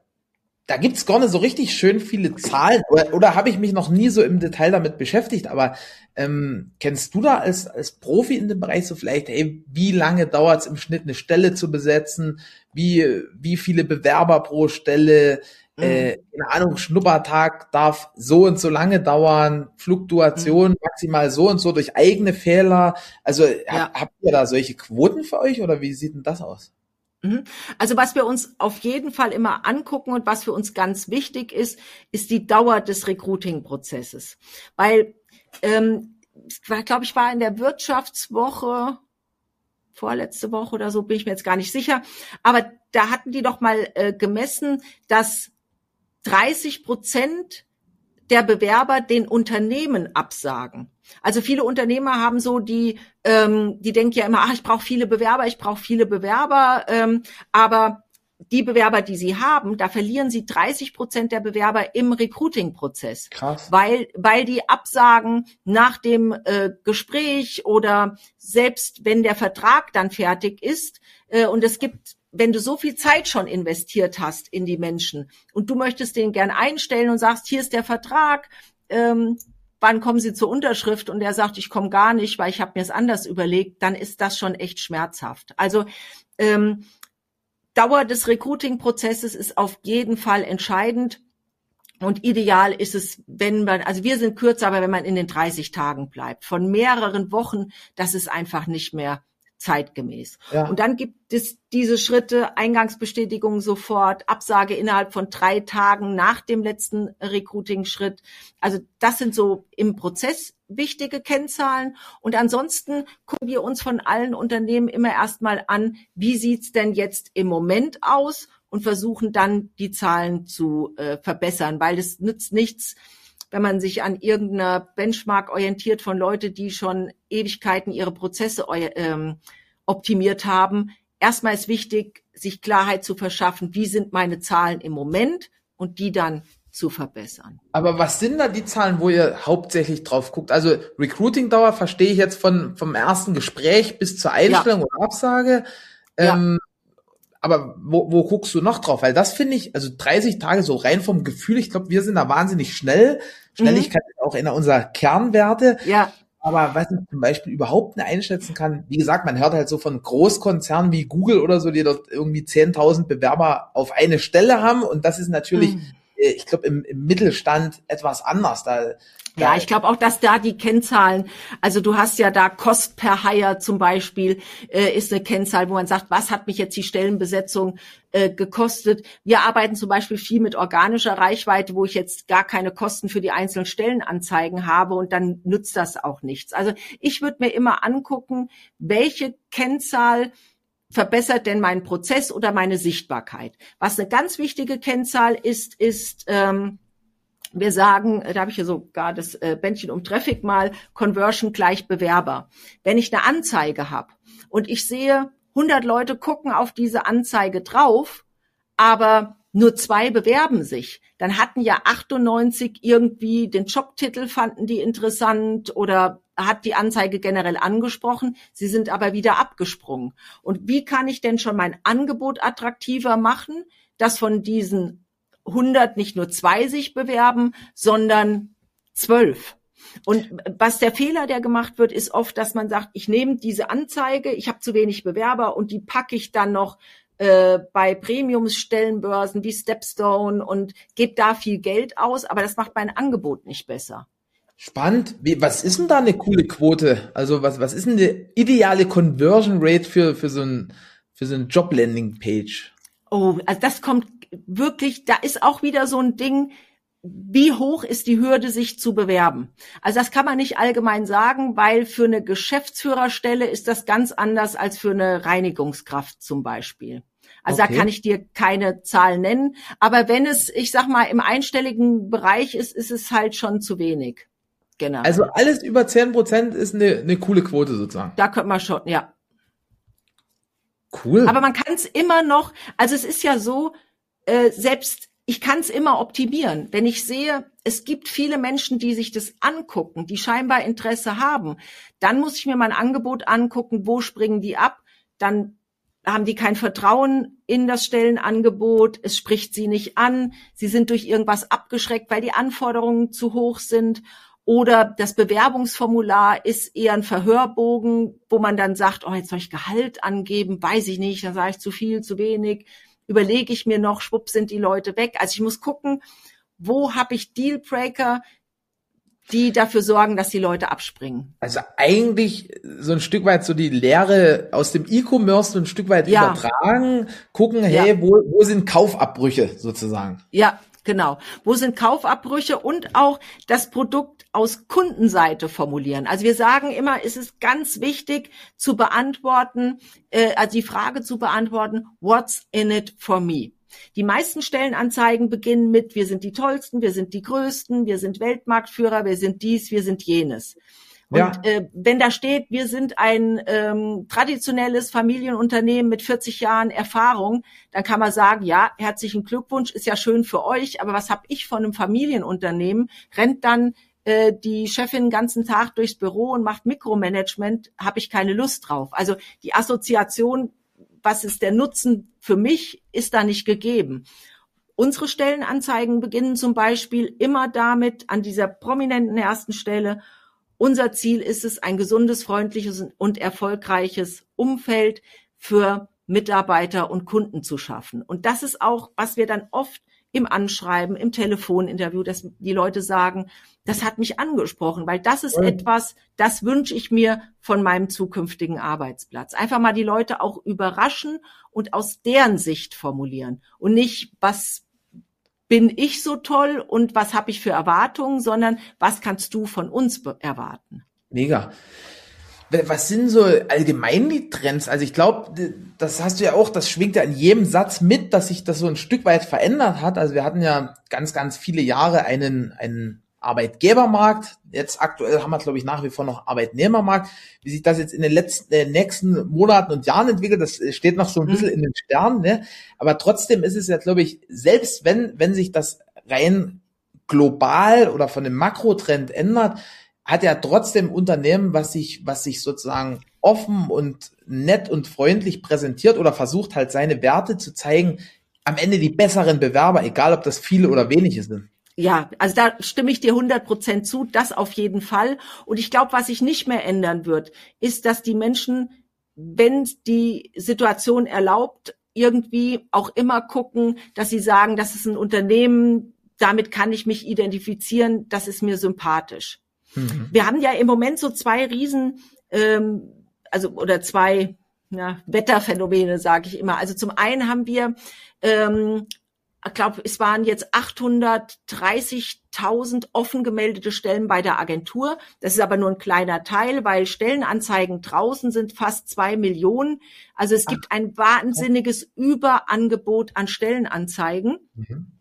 da gibt's gar nicht so richtig schön viele Zahlen oder, oder habe ich mich noch nie so im Detail damit beschäftigt, aber ähm, kennst du da als, als Profi in dem Bereich so vielleicht, hey, wie lange dauert's im Schnitt eine Stelle zu besetzen, wie, wie viele Bewerber pro Stelle, mhm. äh, keine Ahnung, Schnuppertag darf so und so lange dauern, Fluktuation mhm. maximal so und so durch eigene Fehler. Also ja. habt, habt ihr da solche Quoten für euch oder wie sieht denn das aus? Mhm. Also was wir uns auf jeden Fall immer angucken und was für uns ganz wichtig ist, ist die Dauer des Recruiting-Prozesses. Weil, ähm, ich glaube ich, war in der Wirtschaftswoche, vorletzte Woche oder so, bin ich mir jetzt gar nicht sicher, aber da hatten die doch mal äh, gemessen, dass 30 Prozent der Bewerber den Unternehmen absagen. Also viele Unternehmer haben so die, ähm, die denken ja immer, ach, ich brauche viele Bewerber, ich brauche viele Bewerber, ähm, aber die Bewerber, die sie haben, da verlieren sie 30 Prozent der Bewerber im Recruiting-Prozess. Krass. Weil, weil die absagen nach dem äh, Gespräch oder selbst wenn der Vertrag dann fertig ist. Äh, und es gibt, wenn du so viel Zeit schon investiert hast in die Menschen und du möchtest den gern einstellen und sagst, hier ist der Vertrag, ähm, wann kommen Sie zur Unterschrift und er sagt, ich komme gar nicht, weil ich habe mir es anders überlegt, dann ist das schon echt schmerzhaft. Also ähm, Dauer des Recruiting-Prozesses ist auf jeden Fall entscheidend. Und ideal ist es, wenn man, also wir sind kürzer, aber wenn man in den 30 Tagen bleibt. Von mehreren Wochen, das ist einfach nicht mehr zeitgemäß. Ja. Und dann gibt es diese Schritte, Eingangsbestätigung sofort, Absage innerhalb von drei Tagen nach dem letzten Recruiting-Schritt. Also das sind so im Prozess wichtige Kennzahlen. Und ansonsten gucken wir uns von allen Unternehmen immer erstmal an, wie sieht's denn jetzt im Moment aus und versuchen dann die Zahlen zu äh, verbessern, weil es nützt nichts, wenn man sich an irgendeiner Benchmark orientiert von Leute, die schon Ewigkeiten ihre Prozesse ähm, optimiert haben. Erstmal ist wichtig, sich Klarheit zu verschaffen, wie sind meine Zahlen im Moment und die dann zu verbessern. Aber was sind da die Zahlen, wo ihr hauptsächlich drauf guckt? Also Recruiting-Dauer verstehe ich jetzt von vom ersten Gespräch bis zur Einstellung ja. oder Absage. Ähm, aber wo, wo guckst du noch drauf? Weil das finde ich, also 30 Tage so rein vom Gefühl, ich glaube, wir sind da wahnsinnig schnell. Schnelligkeit mhm. ist auch einer unserer Kernwerte. Ja. Aber was ich zum Beispiel überhaupt nicht einschätzen kann, wie gesagt, man hört halt so von Großkonzernen wie Google oder so, die dort irgendwie 10.000 Bewerber auf eine Stelle haben. Und das ist natürlich, mhm. ich glaube, im, im Mittelstand etwas anders. Da ja, ich glaube auch, dass da die Kennzahlen, also du hast ja da Cost per Hire zum Beispiel, äh, ist eine Kennzahl, wo man sagt, was hat mich jetzt die Stellenbesetzung äh, gekostet. Wir arbeiten zum Beispiel viel mit organischer Reichweite, wo ich jetzt gar keine Kosten für die einzelnen Stellenanzeigen habe und dann nützt das auch nichts. Also ich würde mir immer angucken, welche Kennzahl verbessert denn meinen Prozess oder meine Sichtbarkeit. Was eine ganz wichtige Kennzahl ist, ist ähm, wir sagen, da habe ich hier sogar das äh, Bändchen um Traffic mal, Conversion gleich Bewerber. Wenn ich eine Anzeige habe und ich sehe, 100 Leute gucken auf diese Anzeige drauf, aber nur zwei bewerben sich, dann hatten ja 98 irgendwie den Jobtitel fanden die interessant oder hat die Anzeige generell angesprochen, sie sind aber wieder abgesprungen. Und wie kann ich denn schon mein Angebot attraktiver machen, dass von diesen 100 nicht nur zwei sich bewerben, sondern zwölf. Und was der Fehler, der gemacht wird, ist oft, dass man sagt, ich nehme diese Anzeige, ich habe zu wenig Bewerber und die packe ich dann noch äh, bei Premiums-Stellenbörsen wie Stepstone und gebe da viel Geld aus, aber das macht mein Angebot nicht besser. Spannend. Wie, was ist denn da eine coole Quote? Also was, was ist denn die ideale Conversion Rate für, für so ein, für so ein Job-Landing-Page? Oh, also das kommt wirklich, da ist auch wieder so ein Ding, wie hoch ist die Hürde, sich zu bewerben? Also das kann man nicht allgemein sagen, weil für eine Geschäftsführerstelle ist das ganz anders als für eine Reinigungskraft zum Beispiel. Also okay. da kann ich dir keine Zahl nennen. Aber wenn es, ich sag mal, im einstelligen Bereich ist, ist es halt schon zu wenig. Genau. Also alles über zehn Prozent ist eine, eine coole Quote sozusagen. Da könnte man schon, ja. Cool. Aber man kann es immer noch, also es ist ja so, äh, selbst ich kann es immer optimieren. Wenn ich sehe, es gibt viele Menschen, die sich das angucken, die scheinbar Interesse haben, dann muss ich mir mein Angebot angucken, wo springen die ab, dann haben die kein Vertrauen in das Stellenangebot, es spricht sie nicht an, sie sind durch irgendwas abgeschreckt, weil die Anforderungen zu hoch sind. Oder das Bewerbungsformular ist eher ein Verhörbogen, wo man dann sagt, oh, jetzt soll ich Gehalt angeben, weiß ich nicht, dann sage ich zu viel, zu wenig überlege ich mir noch, schwupp sind die Leute weg. Also ich muss gucken, wo habe ich Dealbreaker, die dafür sorgen, dass die Leute abspringen. Also eigentlich so ein Stück weit so die Lehre aus dem E-Commerce so ein Stück weit ja. übertragen, gucken, hey, ja. wo, wo sind Kaufabbrüche sozusagen? Ja, genau. Wo sind Kaufabbrüche und auch das Produkt aus Kundenseite formulieren. Also wir sagen immer, es ist ganz wichtig zu beantworten, äh, also die Frage zu beantworten, what's in it for me? Die meisten Stellenanzeigen beginnen mit, wir sind die Tollsten, wir sind die Größten, wir sind Weltmarktführer, wir sind dies, wir sind jenes. Und ja. äh, wenn da steht, wir sind ein ähm, traditionelles Familienunternehmen mit 40 Jahren Erfahrung, dann kann man sagen, ja, herzlichen Glückwunsch, ist ja schön für euch, aber was habe ich von einem Familienunternehmen? Rennt dann äh, die Chefin den ganzen Tag durchs Büro und macht Mikromanagement, habe ich keine Lust drauf. Also die Assoziation, was ist der Nutzen für mich, ist da nicht gegeben. Unsere Stellenanzeigen beginnen zum Beispiel immer damit an dieser prominenten ersten Stelle. Unser Ziel ist es, ein gesundes, freundliches und erfolgreiches Umfeld für Mitarbeiter und Kunden zu schaffen. Und das ist auch, was wir dann oft im Anschreiben, im Telefoninterview, dass die Leute sagen, das hat mich angesprochen, weil das ist ja. etwas, das wünsche ich mir von meinem zukünftigen Arbeitsplatz. Einfach mal die Leute auch überraschen und aus deren Sicht formulieren und nicht, was bin ich so toll und was habe ich für Erwartungen, sondern was kannst du von uns erwarten. Mega. Was sind so allgemein die Trends? Also ich glaube, das hast du ja auch, das schwingt ja in jedem Satz mit, dass sich das so ein Stück weit verändert hat. Also wir hatten ja ganz, ganz viele Jahre einen, einen Arbeitgebermarkt. Jetzt aktuell haben wir, glaube ich, nach wie vor noch Arbeitnehmermarkt. Wie sich das jetzt in den letzten, äh, nächsten Monaten und Jahren entwickelt, das steht noch so ein mhm. bisschen in den Sternen. Ne? Aber trotzdem ist es ja, glaube ich, selbst wenn, wenn sich das rein global oder von dem Makrotrend ändert, hat ja trotzdem Unternehmen, was sich, was sich sozusagen offen und nett und freundlich präsentiert oder versucht halt seine Werte zu zeigen, am Ende die besseren Bewerber, egal ob das viele oder wenige sind. Ja, also da stimme ich dir 100 Prozent zu, das auf jeden Fall. Und ich glaube, was sich nicht mehr ändern wird, ist, dass die Menschen, wenn die Situation erlaubt, irgendwie auch immer gucken, dass sie sagen, das ist ein Unternehmen, damit kann ich mich identifizieren, das ist mir sympathisch. Mhm. Wir haben ja im Moment so zwei Riesen, ähm, also oder zwei ja, Wetterphänomene, sage ich immer. Also zum einen haben wir, ähm, ich glaube, es waren jetzt 830.000 offen gemeldete Stellen bei der Agentur. Das ist aber nur ein kleiner Teil, weil Stellenanzeigen draußen sind fast zwei Millionen. Also es gibt ein wahnsinniges Überangebot an Stellenanzeigen. Mhm.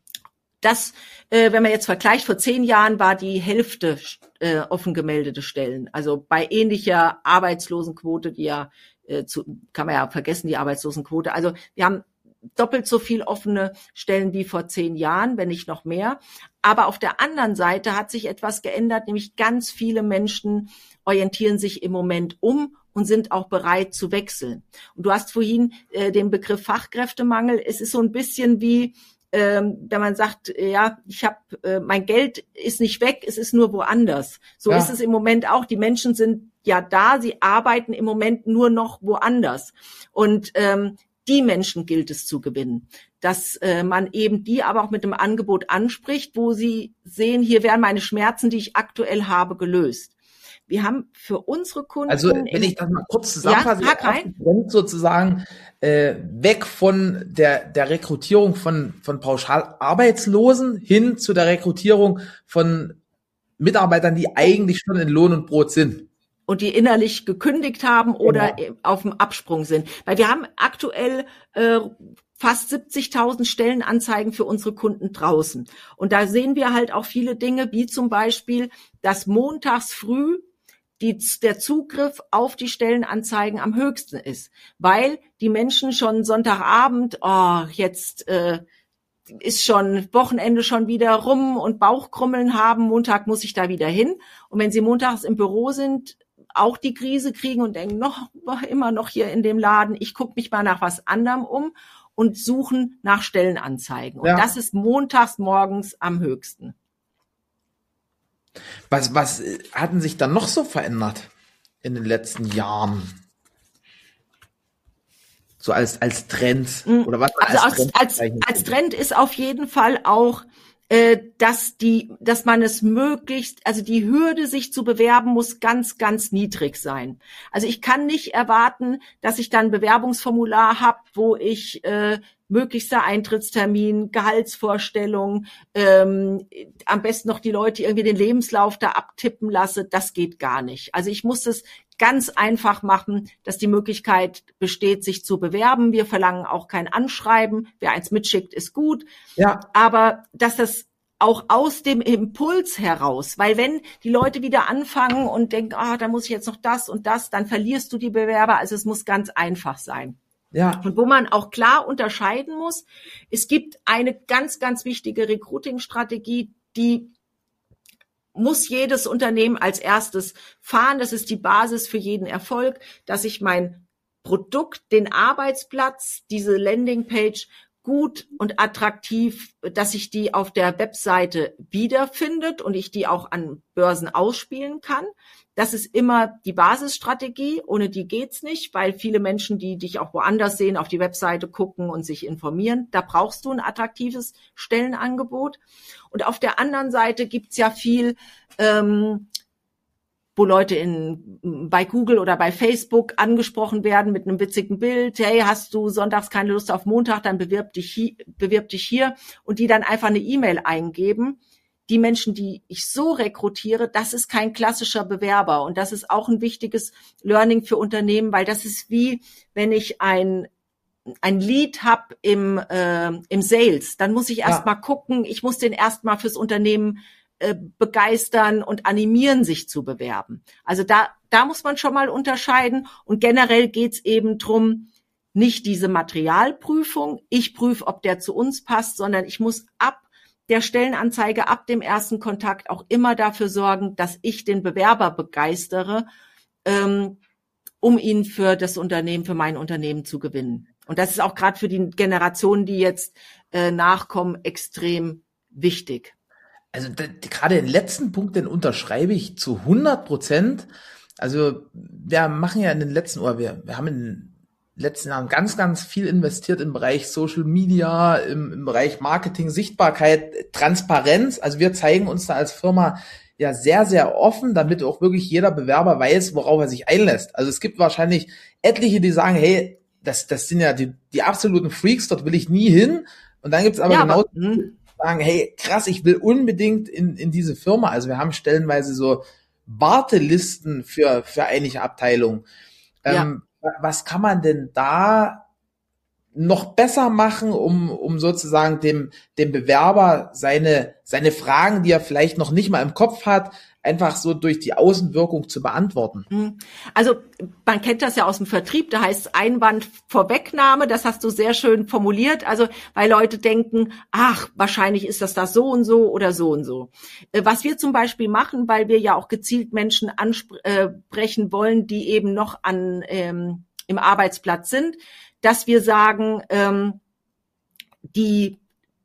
Das, äh, wenn man jetzt vergleicht, vor zehn Jahren war die Hälfte äh, offen gemeldete Stellen. Also bei ähnlicher Arbeitslosenquote, die ja äh, zu, kann man ja vergessen, die Arbeitslosenquote. Also wir haben doppelt so viel offene Stellen wie vor zehn Jahren, wenn nicht noch mehr. Aber auf der anderen Seite hat sich etwas geändert, nämlich ganz viele Menschen orientieren sich im Moment um und sind auch bereit zu wechseln. Und du hast vorhin äh, den Begriff Fachkräftemangel. Es ist so ein bisschen wie ähm, wenn man sagt, ja, ich habe äh, mein Geld ist nicht weg, es ist nur woanders. So ja. ist es im Moment auch. Die Menschen sind ja da, sie arbeiten im Moment nur noch woanders. Und ähm, die Menschen gilt es zu gewinnen, dass äh, man eben die aber auch mit dem Angebot anspricht, wo sie sehen, hier werden meine Schmerzen, die ich aktuell habe, gelöst. Wir haben für unsere Kunden. Also wenn ich das mal kurz zusammenfasse, ja, sozusagen äh, weg von der, der Rekrutierung von, von Pauschalarbeitslosen hin zu der Rekrutierung von Mitarbeitern, die eigentlich schon in Lohn und Brot sind. Und die innerlich gekündigt haben oder genau. auf dem Absprung sind. Weil wir haben aktuell äh, fast 70.000 Stellenanzeigen für unsere Kunden draußen. Und da sehen wir halt auch viele Dinge, wie zum Beispiel, dass montags früh die, der Zugriff auf die Stellenanzeigen am höchsten ist, weil die Menschen schon Sonntagabend, oh, jetzt äh, ist schon Wochenende schon wieder rum und Bauchkrummeln haben, Montag muss ich da wieder hin. Und wenn sie montags im Büro sind, auch die Krise kriegen und denken, noch immer noch hier in dem Laden, ich gucke mich mal nach was anderem um und suchen nach Stellenanzeigen. Und ja. das ist montags morgens am höchsten. Was, was hatten sich dann noch so verändert in den letzten Jahren? So als, als Trend mm, oder was? Also als, Trend, als, als Trend ist auf jeden Fall auch, äh, dass die, dass man es möglichst, also die Hürde, sich zu bewerben, muss ganz, ganz niedrig sein. Also ich kann nicht erwarten, dass ich dann ein Bewerbungsformular habe, wo ich äh, möglichster Eintrittstermin, Gehaltsvorstellung, ähm, am besten noch die Leute irgendwie den Lebenslauf da abtippen lasse, das geht gar nicht. Also ich muss es ganz einfach machen, dass die Möglichkeit besteht, sich zu bewerben. Wir verlangen auch kein Anschreiben. Wer eins mitschickt, ist gut. Ja. Aber dass das auch aus dem Impuls heraus, weil wenn die Leute wieder anfangen und denken, ah, da muss ich jetzt noch das und das, dann verlierst du die Bewerber. Also es muss ganz einfach sein. Ja. Und wo man auch klar unterscheiden muss, es gibt eine ganz, ganz wichtige Recruiting-Strategie, die muss jedes Unternehmen als erstes fahren. Das ist die Basis für jeden Erfolg, dass ich mein Produkt, den Arbeitsplatz, diese Landingpage gut und attraktiv, dass sich die auf der Webseite wiederfindet und ich die auch an Börsen ausspielen kann. Das ist immer die Basisstrategie. Ohne die geht's nicht, weil viele Menschen, die dich auch woanders sehen, auf die Webseite gucken und sich informieren. Da brauchst du ein attraktives Stellenangebot. Und auf der anderen Seite gibt's ja viel ähm, wo Leute in, bei Google oder bei Facebook angesprochen werden mit einem witzigen Bild. Hey, hast du sonntags keine Lust auf Montag, dann bewirb dich hier, bewirb dich hier und die dann einfach eine E-Mail eingeben. Die Menschen, die ich so rekrutiere, das ist kein klassischer Bewerber und das ist auch ein wichtiges Learning für Unternehmen, weil das ist wie, wenn ich ein ein Lead hab im, äh, im Sales, dann muss ich erst ja. mal gucken, ich muss den erst mal fürs Unternehmen äh, begeistern und animieren, sich zu bewerben. Also da, da muss man schon mal unterscheiden. Und generell geht's eben drum, nicht diese Materialprüfung, ich prüfe, ob der zu uns passt, sondern ich muss ab der Stellenanzeige, ab dem ersten Kontakt auch immer dafür sorgen, dass ich den Bewerber begeistere, ähm, um ihn für das Unternehmen, für mein Unternehmen zu gewinnen. Und das ist auch gerade für die Generationen, die jetzt äh, nachkommen, extrem wichtig also gerade den letzten Punkt, den unterschreibe ich zu 100 Prozent. Also wir machen ja in den letzten, oder wir, wir haben in den letzten Jahren ganz, ganz viel investiert im Bereich Social Media, im, im Bereich Marketing, Sichtbarkeit, Transparenz. Also wir zeigen uns da als Firma ja sehr, sehr offen, damit auch wirklich jeder Bewerber weiß, worauf er sich einlässt. Also es gibt wahrscheinlich etliche, die sagen, hey, das, das sind ja die, die absoluten Freaks, dort will ich nie hin. Und dann gibt es aber ja, genau aber, hm sagen, hey, krass, ich will unbedingt in, in diese Firma. Also wir haben stellenweise so Wartelisten für, für einige Abteilungen. Ähm, ja. Was kann man denn da noch besser machen, um, um sozusagen dem, dem Bewerber seine, seine Fragen, die er vielleicht noch nicht mal im Kopf hat, einfach so durch die Außenwirkung zu beantworten. Mhm. Also man kennt das ja aus dem Vertrieb, da heißt Einwand Vorwegnahme, das hast du sehr schön formuliert, also weil Leute denken, ach, wahrscheinlich ist das das so und so oder so und so. Äh, was wir zum Beispiel machen, weil wir ja auch gezielt Menschen ansprechen äh, wollen, die eben noch an ähm, im Arbeitsplatz sind, dass wir sagen, ähm, die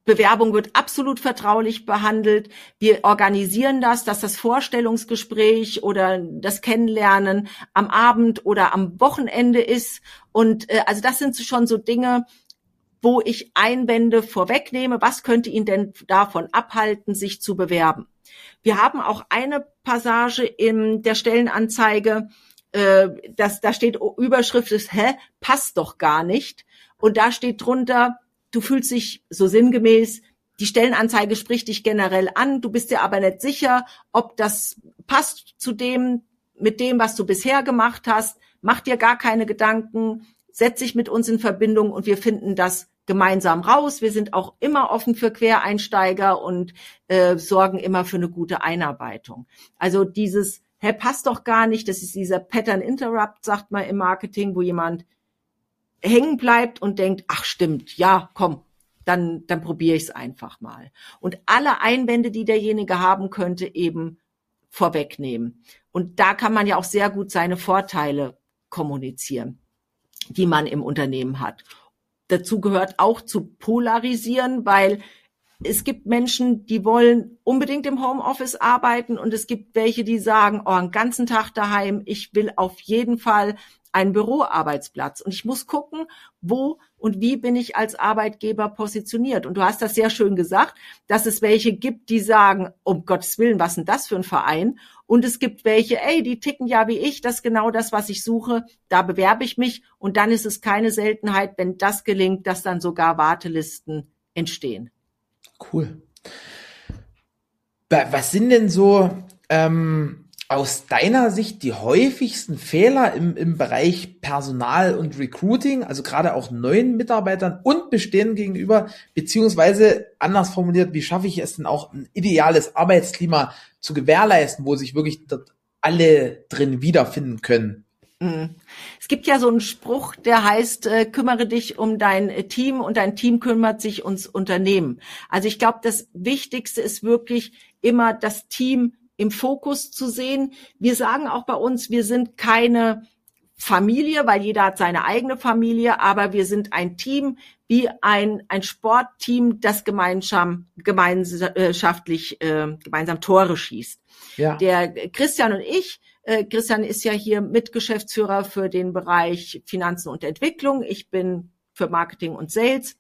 Bewerbung wird absolut vertraulich behandelt. Wir organisieren das, dass das Vorstellungsgespräch oder das Kennenlernen am Abend oder am Wochenende ist. Und äh, also das sind schon so Dinge, wo ich Einwände vorwegnehme. Was könnte ihn denn davon abhalten, sich zu bewerben? Wir haben auch eine Passage in der Stellenanzeige, äh, das, da steht Überschrift ist, hä, passt doch gar nicht. Und da steht drunter, du fühlst dich so sinngemäß, die Stellenanzeige spricht dich generell an, du bist dir aber nicht sicher, ob das passt zu dem, mit dem, was du bisher gemacht hast, mach dir gar keine Gedanken, setz dich mit uns in Verbindung und wir finden das gemeinsam raus. Wir sind auch immer offen für Quereinsteiger und äh, sorgen immer für eine gute Einarbeitung. Also dieses, hä, passt doch gar nicht, das ist dieser Pattern Interrupt, sagt man im Marketing, wo jemand hängen bleibt und denkt, ach stimmt, ja, komm, dann, dann probiere ich es einfach mal. Und alle Einwände, die derjenige haben könnte, eben vorwegnehmen. Und da kann man ja auch sehr gut seine Vorteile kommunizieren, die man im Unternehmen hat. Dazu gehört auch zu polarisieren, weil es gibt Menschen, die wollen unbedingt im Homeoffice arbeiten und es gibt welche, die sagen, oh, einen ganzen Tag daheim, ich will auf jeden Fall einen Büroarbeitsplatz. Und ich muss gucken, wo und wie bin ich als Arbeitgeber positioniert. Und du hast das sehr schön gesagt, dass es welche gibt, die sagen, um Gottes Willen, was denn das für ein Verein? Und es gibt welche, ey, die ticken ja wie ich, das ist genau das, was ich suche, da bewerbe ich mich. Und dann ist es keine Seltenheit, wenn das gelingt, dass dann sogar Wartelisten entstehen. Cool. Was sind denn so ähm, aus deiner Sicht die häufigsten Fehler im, im Bereich Personal und Recruiting, also gerade auch neuen Mitarbeitern und bestehenden gegenüber, beziehungsweise anders formuliert, wie schaffe ich es denn auch ein ideales Arbeitsklima zu gewährleisten, wo sich wirklich dort alle drin wiederfinden können? Mhm. Es gibt ja so einen Spruch, der heißt, äh, kümmere dich um dein Team und dein Team kümmert sich ums Unternehmen. Also ich glaube, das Wichtigste ist wirklich immer das Team im Fokus zu sehen. Wir sagen auch bei uns, wir sind keine Familie, weil jeder hat seine eigene Familie, aber wir sind ein Team, wie ein, ein Sportteam, das gemeinsam, gemeinschaftlich äh, gemeinsam Tore schießt. Ja. Der Christian und ich, äh, Christian ist ja hier Mitgeschäftsführer für den Bereich Finanzen und Entwicklung. Ich bin für Marketing und Sales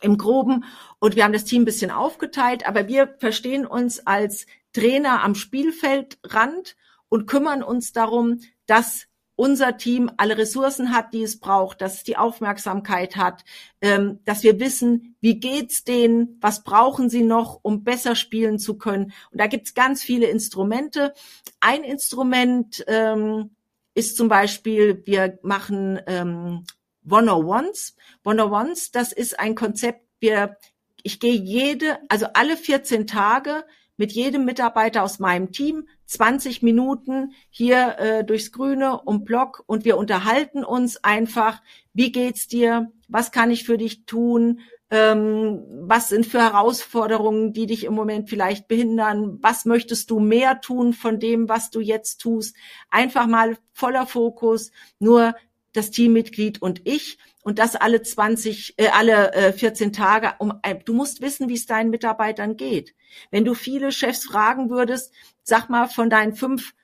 im Groben. Und wir haben das Team ein bisschen aufgeteilt, aber wir verstehen uns als Trainer am Spielfeldrand und kümmern uns darum, dass unser Team alle Ressourcen hat, die es braucht, dass es die Aufmerksamkeit hat, ähm, dass wir wissen, wie geht's denen, was brauchen sie noch, um besser spielen zu können. Und da gibt's ganz viele Instrumente. Ein Instrument ähm, ist zum Beispiel, wir machen ähm, One-on-Ones. One-on-Ones, das ist ein Konzept, wir, ich gehe jede, also alle 14 Tage mit jedem Mitarbeiter aus meinem Team 20 Minuten hier äh, durchs Grüne um Block und wir unterhalten uns einfach, wie geht's dir, was kann ich für dich tun, ähm, was sind für Herausforderungen, die dich im Moment vielleicht behindern, was möchtest du mehr tun von dem, was du jetzt tust. Einfach mal voller Fokus, nur das Teammitglied und ich und das alle 20, äh, alle äh, 14 Tage. Um, äh, du musst wissen, wie es deinen Mitarbeitern geht. Wenn du viele Chefs fragen würdest, sag mal von deinen fünf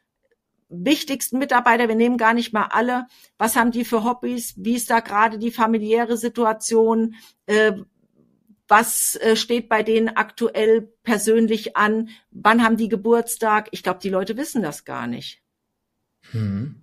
wichtigsten Mitarbeiter, wir nehmen gar nicht mal alle, was haben die für Hobbys, wie ist da gerade die familiäre Situation, äh, was äh, steht bei denen aktuell persönlich an, wann haben die Geburtstag? Ich glaube, die Leute wissen das gar nicht. Hm.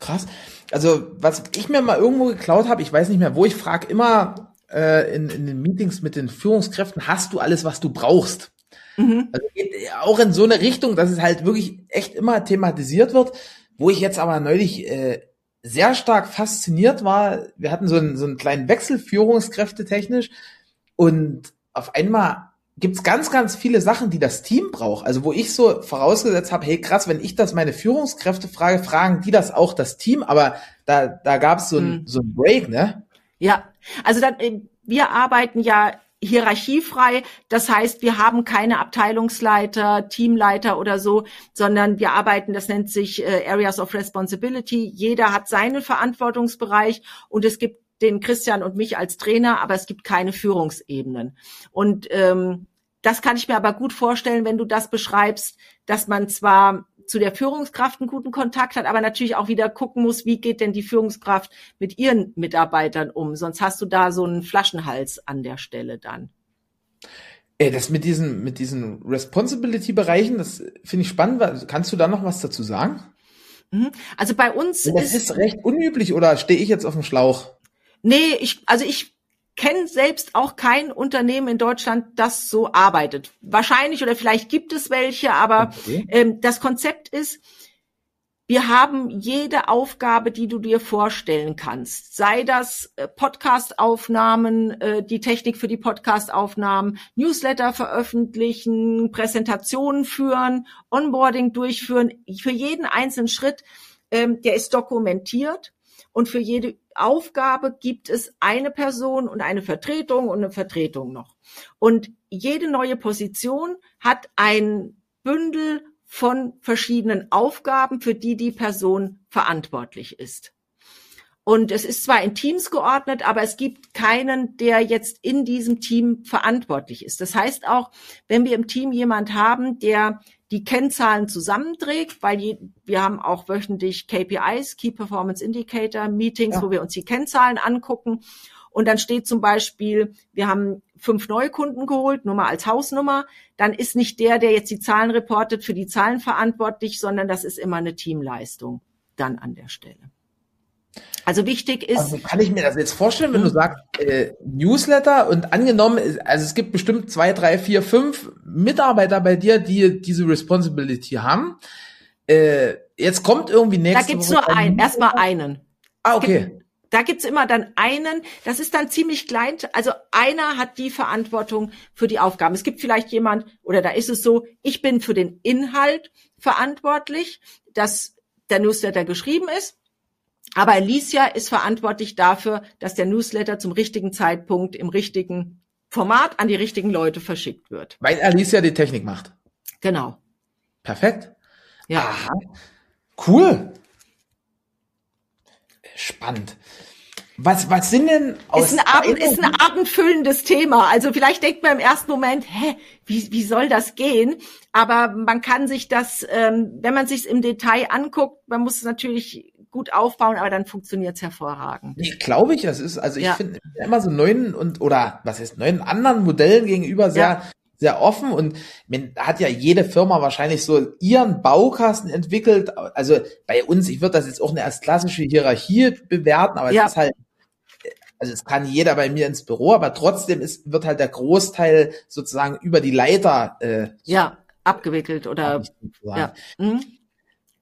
Krass. Also, was ich mir mal irgendwo geklaut habe, ich weiß nicht mehr wo, ich frage immer äh, in, in den Meetings mit den Führungskräften, hast du alles, was du brauchst? Mhm. Also geht auch in so eine Richtung, dass es halt wirklich echt immer thematisiert wird, wo ich jetzt aber neulich äh, sehr stark fasziniert war. Wir hatten so einen, so einen kleinen Wechsel Führungskräfte technisch und auf einmal gibt's ganz, ganz viele Sachen, die das Team braucht. Also wo ich so vorausgesetzt habe, hey krass, wenn ich das meine Führungskräfte frage, fragen die das auch das Team, aber da, da gab's so ein, hm. so ein Break, ne? Ja, also dann, äh, wir arbeiten ja hierarchiefrei. Das heißt, wir haben keine Abteilungsleiter, Teamleiter oder so, sondern wir arbeiten, das nennt sich äh, Areas of Responsibility. Jeder hat seinen Verantwortungsbereich und es gibt den Christian und mich als Trainer, aber es gibt keine Führungsebenen. Und ähm, das kann ich mir aber gut vorstellen, wenn du das beschreibst, dass man zwar zu der Führungskraft einen guten Kontakt hat, aber natürlich auch wieder gucken muss, wie geht denn die Führungskraft mit ihren Mitarbeitern um? Sonst hast du da so einen Flaschenhals an der Stelle dann. Ey, das mit diesen, mit diesen Responsibility-Bereichen, das finde ich spannend. Kannst du da noch was dazu sagen? Mhm. Also bei uns das ist, ist recht unüblich oder stehe ich jetzt auf dem Schlauch? Nee, ich, also ich kenne selbst auch kein Unternehmen in Deutschland, das so arbeitet. Wahrscheinlich oder vielleicht gibt es welche, aber okay. ähm, das Konzept ist, wir haben jede Aufgabe, die du dir vorstellen kannst. Sei das äh, Podcast-Aufnahmen, äh, die Technik für die Podcast-Aufnahmen, Newsletter veröffentlichen, Präsentationen führen, Onboarding durchführen. Für jeden einzelnen Schritt, ähm, der ist dokumentiert. Und für jede Aufgabe gibt es eine Person und eine Vertretung und eine Vertretung noch. Und jede neue Position hat ein Bündel von verschiedenen Aufgaben, für die die Person verantwortlich ist. Und es ist zwar in Teams geordnet, aber es gibt keinen, der jetzt in diesem Team verantwortlich ist. Das heißt auch, wenn wir im Team jemand haben, der die Kennzahlen zusammenträgt, weil je, wir haben auch wöchentlich KPIs, Key Performance Indicator Meetings, ja. wo wir uns die Kennzahlen angucken. Und dann steht zum Beispiel, wir haben fünf neue Kunden geholt, nur mal als Hausnummer. Dann ist nicht der, der jetzt die Zahlen reportet, für die Zahlen verantwortlich, sondern das ist immer eine Teamleistung dann an der Stelle. Also wichtig ist. Also kann ich mir das jetzt vorstellen, wenn du hm. sagst, äh, Newsletter und angenommen, also es gibt bestimmt zwei, drei, vier, fünf Mitarbeiter bei dir, die diese Responsibility haben. Äh, jetzt kommt irgendwie nächste Da gibt's Woche nur einen, erstmal einen. Ah, okay. da gibt's immer dann einen, das ist dann ziemlich klein, also einer hat die Verantwortung für die Aufgaben. Es gibt vielleicht jemand, oder da ist es so, ich bin für den Inhalt verantwortlich, dass der Newsletter geschrieben ist aber Alicia ist verantwortlich dafür, dass der Newsletter zum richtigen Zeitpunkt im richtigen Format an die richtigen Leute verschickt wird. Weil Alicia die Technik macht. Genau. Perfekt. Ja. Aha. Cool. spannend. Was, was sind denn aus ist ein, Abend, ist ein abendfüllendes Thema. Also vielleicht denkt man im ersten Moment, hä, wie, wie soll das gehen? Aber man kann sich das, ähm, wenn man sich im Detail anguckt, man muss es natürlich gut aufbauen, aber dann funktioniert es hervorragend. Ich glaube ich, es ist, also ich ja. finde immer so neuen und oder was heißt neuen anderen Modellen gegenüber sehr ja. sehr offen und man hat ja jede Firma wahrscheinlich so ihren Baukasten entwickelt. Also bei uns, ich würde das jetzt auch eine erst klassische Hierarchie bewerten, aber ja. es ist halt also es kann jeder bei mir ins Büro, aber trotzdem ist, wird halt der Großteil sozusagen über die Leiter äh, ja abgewickelt oder ja. Mhm.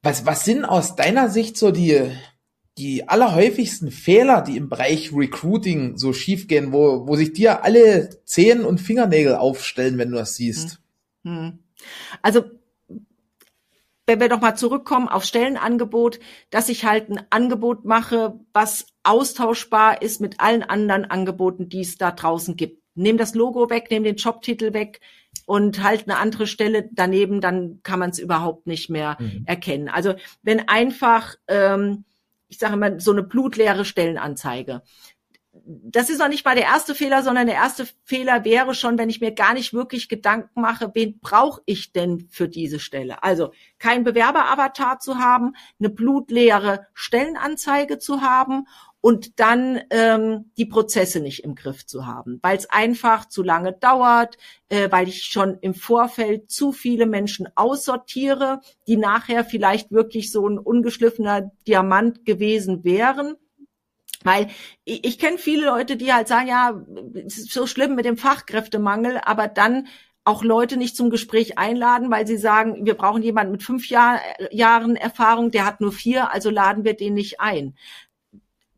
Was, was sind aus deiner Sicht so die, die allerhäufigsten Fehler, die im Bereich Recruiting so schiefgehen, wo, wo sich dir alle Zehen und Fingernägel aufstellen, wenn du das siehst? Hm. hm. Also, wenn wir doch mal zurückkommen auf Stellenangebot, dass ich halt ein Angebot mache, was austauschbar ist mit allen anderen Angeboten, die es da draußen gibt. Nehm das Logo weg, nehm den Jobtitel weg, und halt eine andere Stelle daneben, dann kann man es überhaupt nicht mehr mhm. erkennen. Also wenn einfach, ähm, ich sage mal, so eine blutleere Stellenanzeige. Das ist noch nicht mal der erste Fehler, sondern der erste Fehler wäre schon, wenn ich mir gar nicht wirklich Gedanken mache, wen brauche ich denn für diese Stelle? Also kein Bewerberavatar zu haben, eine blutleere Stellenanzeige zu haben und dann ähm, die Prozesse nicht im Griff zu haben, weil es einfach zu lange dauert, äh, weil ich schon im Vorfeld zu viele Menschen aussortiere, die nachher vielleicht wirklich so ein ungeschliffener Diamant gewesen wären. Weil ich, ich kenne viele Leute, die halt sagen, ja, es ist so schlimm mit dem Fachkräftemangel, aber dann auch Leute nicht zum Gespräch einladen, weil sie sagen, wir brauchen jemanden mit fünf Jahr, Jahren Erfahrung, der hat nur vier, also laden wir den nicht ein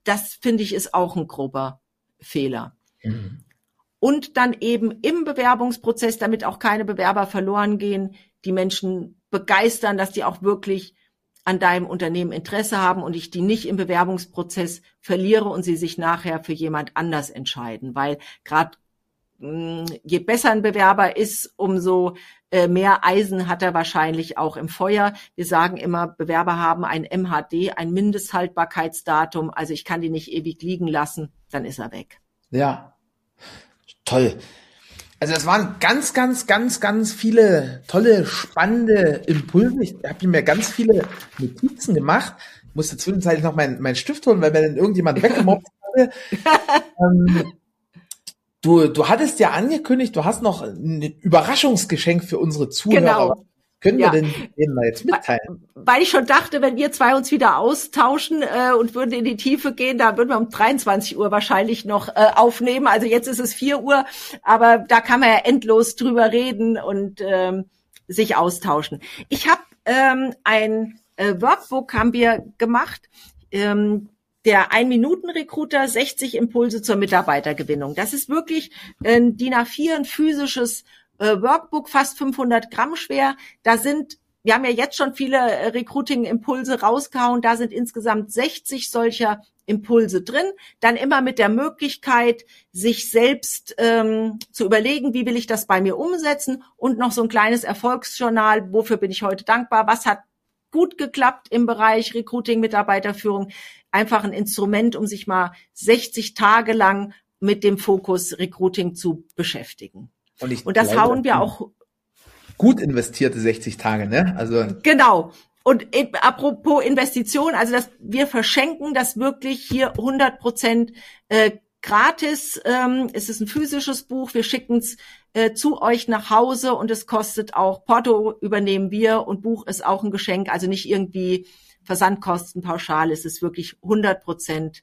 das finde ich ist auch ein grober Fehler. Mhm. Und dann eben im Bewerbungsprozess, damit auch keine Bewerber verloren gehen, die Menschen begeistern, dass die auch wirklich an deinem Unternehmen Interesse haben und ich die nicht im Bewerbungsprozess verliere und sie sich nachher für jemand anders entscheiden, weil gerade hm, je besser ein Bewerber ist, umso mehr Eisen hat er wahrscheinlich auch im Feuer. Wir sagen immer, Bewerber haben ein MHD, ein Mindesthaltbarkeitsdatum. Also ich kann die nicht ewig liegen lassen, dann ist er weg. Ja, toll. Also es waren ganz, ganz, ganz, ganz viele tolle, spannende Impulse. Ich habe mir ganz viele Notizen gemacht. Ich musste zwischenzeitlich noch meinen mein Stift holen, weil mir dann irgendjemand *laughs* weggemobbt hatte. *laughs* ähm, Du, du hattest ja angekündigt, du hast noch ein Überraschungsgeschenk für unsere Zuhörer. Genau. Können wir ja. denn denen mal jetzt mitteilen? Weil ich schon dachte, wenn wir zwei uns wieder austauschen äh, und würden in die Tiefe gehen, da würden wir um 23 Uhr wahrscheinlich noch äh, aufnehmen. Also jetzt ist es 4 Uhr, aber da kann man ja endlos drüber reden und ähm, sich austauschen. Ich habe ähm, ein äh, Workbook haben wir gemacht. Ähm, der Ein-Minuten-Recruiter 60 Impulse zur Mitarbeitergewinnung. Das ist wirklich ein DIN A4, ein physisches äh, Workbook, fast 500 Gramm schwer. Da sind wir haben ja jetzt schon viele äh, Recruiting-Impulse rausgehauen. Da sind insgesamt 60 solcher Impulse drin. Dann immer mit der Möglichkeit, sich selbst ähm, zu überlegen, wie will ich das bei mir umsetzen und noch so ein kleines Erfolgsjournal. Wofür bin ich heute dankbar? Was hat gut geklappt im Bereich Recruiting, Mitarbeiterführung? Einfach ein Instrument, um sich mal 60 Tage lang mit dem Fokus Recruiting zu beschäftigen. Und, und das glaube, hauen wir auch. Gut investierte 60 Tage, ne? Also. Genau. Und apropos Investition, also dass wir verschenken das wirklich hier 100 Prozent äh, gratis. Ähm, es ist ein physisches Buch. Wir schicken es äh, zu euch nach Hause und es kostet auch Porto übernehmen wir und Buch ist auch ein Geschenk. Also nicht irgendwie Versandkosten pauschal ist es wirklich 100 Prozent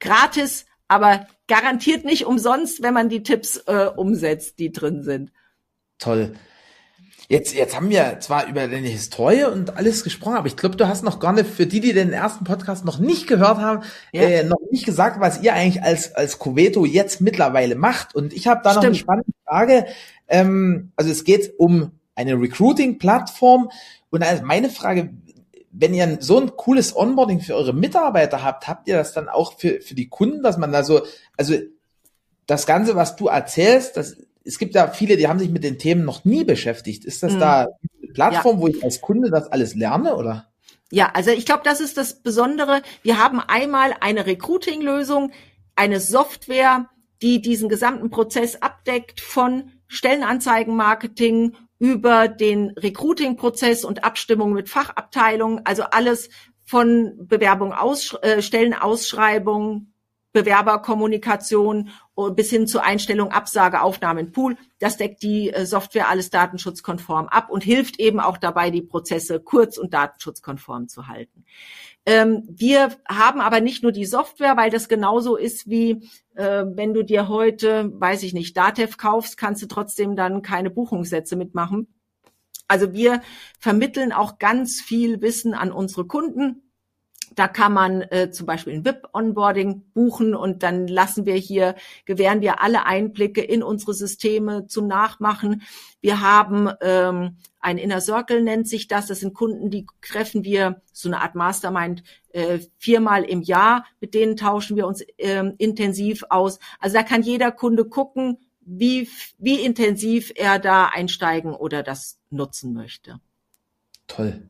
gratis, aber garantiert nicht umsonst, wenn man die Tipps äh, umsetzt, die drin sind. Toll. Jetzt, jetzt haben wir zwar über deine Historie und alles gesprochen, aber ich glaube, du hast noch gar nicht, für die, die den ersten Podcast noch nicht gehört haben, ja. äh, noch nicht gesagt, was ihr eigentlich als, als Coveto jetzt mittlerweile macht. Und ich habe da Stimmt. noch eine spannende Frage. Ähm, also es geht um eine Recruiting-Plattform. Und also meine Frage, wenn ihr so ein cooles Onboarding für eure Mitarbeiter habt, habt ihr das dann auch für, für die Kunden, dass man da so, also das Ganze, was du erzählst, das, es gibt ja viele, die haben sich mit den Themen noch nie beschäftigt. Ist das mhm. da eine Plattform, ja. wo ich als Kunde das alles lerne, oder? Ja, also ich glaube, das ist das Besondere. Wir haben einmal eine Recruiting-Lösung, eine Software, die diesen gesamten Prozess abdeckt von Stellenanzeigenmarketing über den Recruiting-Prozess und Abstimmung mit Fachabteilungen, also alles von Bewerbung, aus, äh, Stellenausschreibung, Bewerberkommunikation bis hin zur Einstellung, Absage, Aufnahme in Pool. Das deckt die äh, Software alles datenschutzkonform ab und hilft eben auch dabei, die Prozesse kurz und datenschutzkonform zu halten. Ähm, wir haben aber nicht nur die Software, weil das genauso ist wie äh, wenn du dir heute, weiß ich nicht, Datev kaufst, kannst du trotzdem dann keine Buchungssätze mitmachen. Also wir vermitteln auch ganz viel Wissen an unsere Kunden da kann man äh, zum Beispiel ein VIP-Onboarding buchen und dann lassen wir hier, gewähren wir alle Einblicke in unsere Systeme zum Nachmachen. Wir haben ähm, ein Inner Circle nennt sich das. Das sind Kunden, die treffen wir, so eine Art Mastermind, äh, viermal im Jahr. Mit denen tauschen wir uns ähm, intensiv aus. Also da kann jeder Kunde gucken, wie, wie intensiv er da einsteigen oder das nutzen möchte. Toll.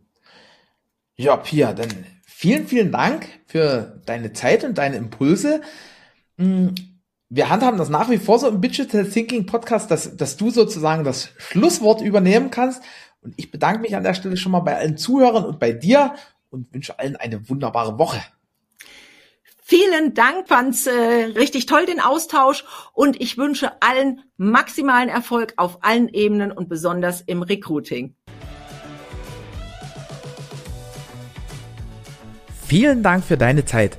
Ja, Pia, dann vielen, vielen Dank für deine Zeit und deine Impulse. Hm, wir handhaben das nach wie vor so im Digital Thinking Podcast, dass, dass du sozusagen das Schlusswort übernehmen kannst. Und ich bedanke mich an der Stelle schon mal bei allen Zuhörern und bei dir und wünsche allen eine wunderbare Woche. Vielen Dank, fand's äh, richtig toll den Austausch und ich wünsche allen maximalen Erfolg auf allen Ebenen und besonders im Recruiting. Vielen Dank für deine Zeit.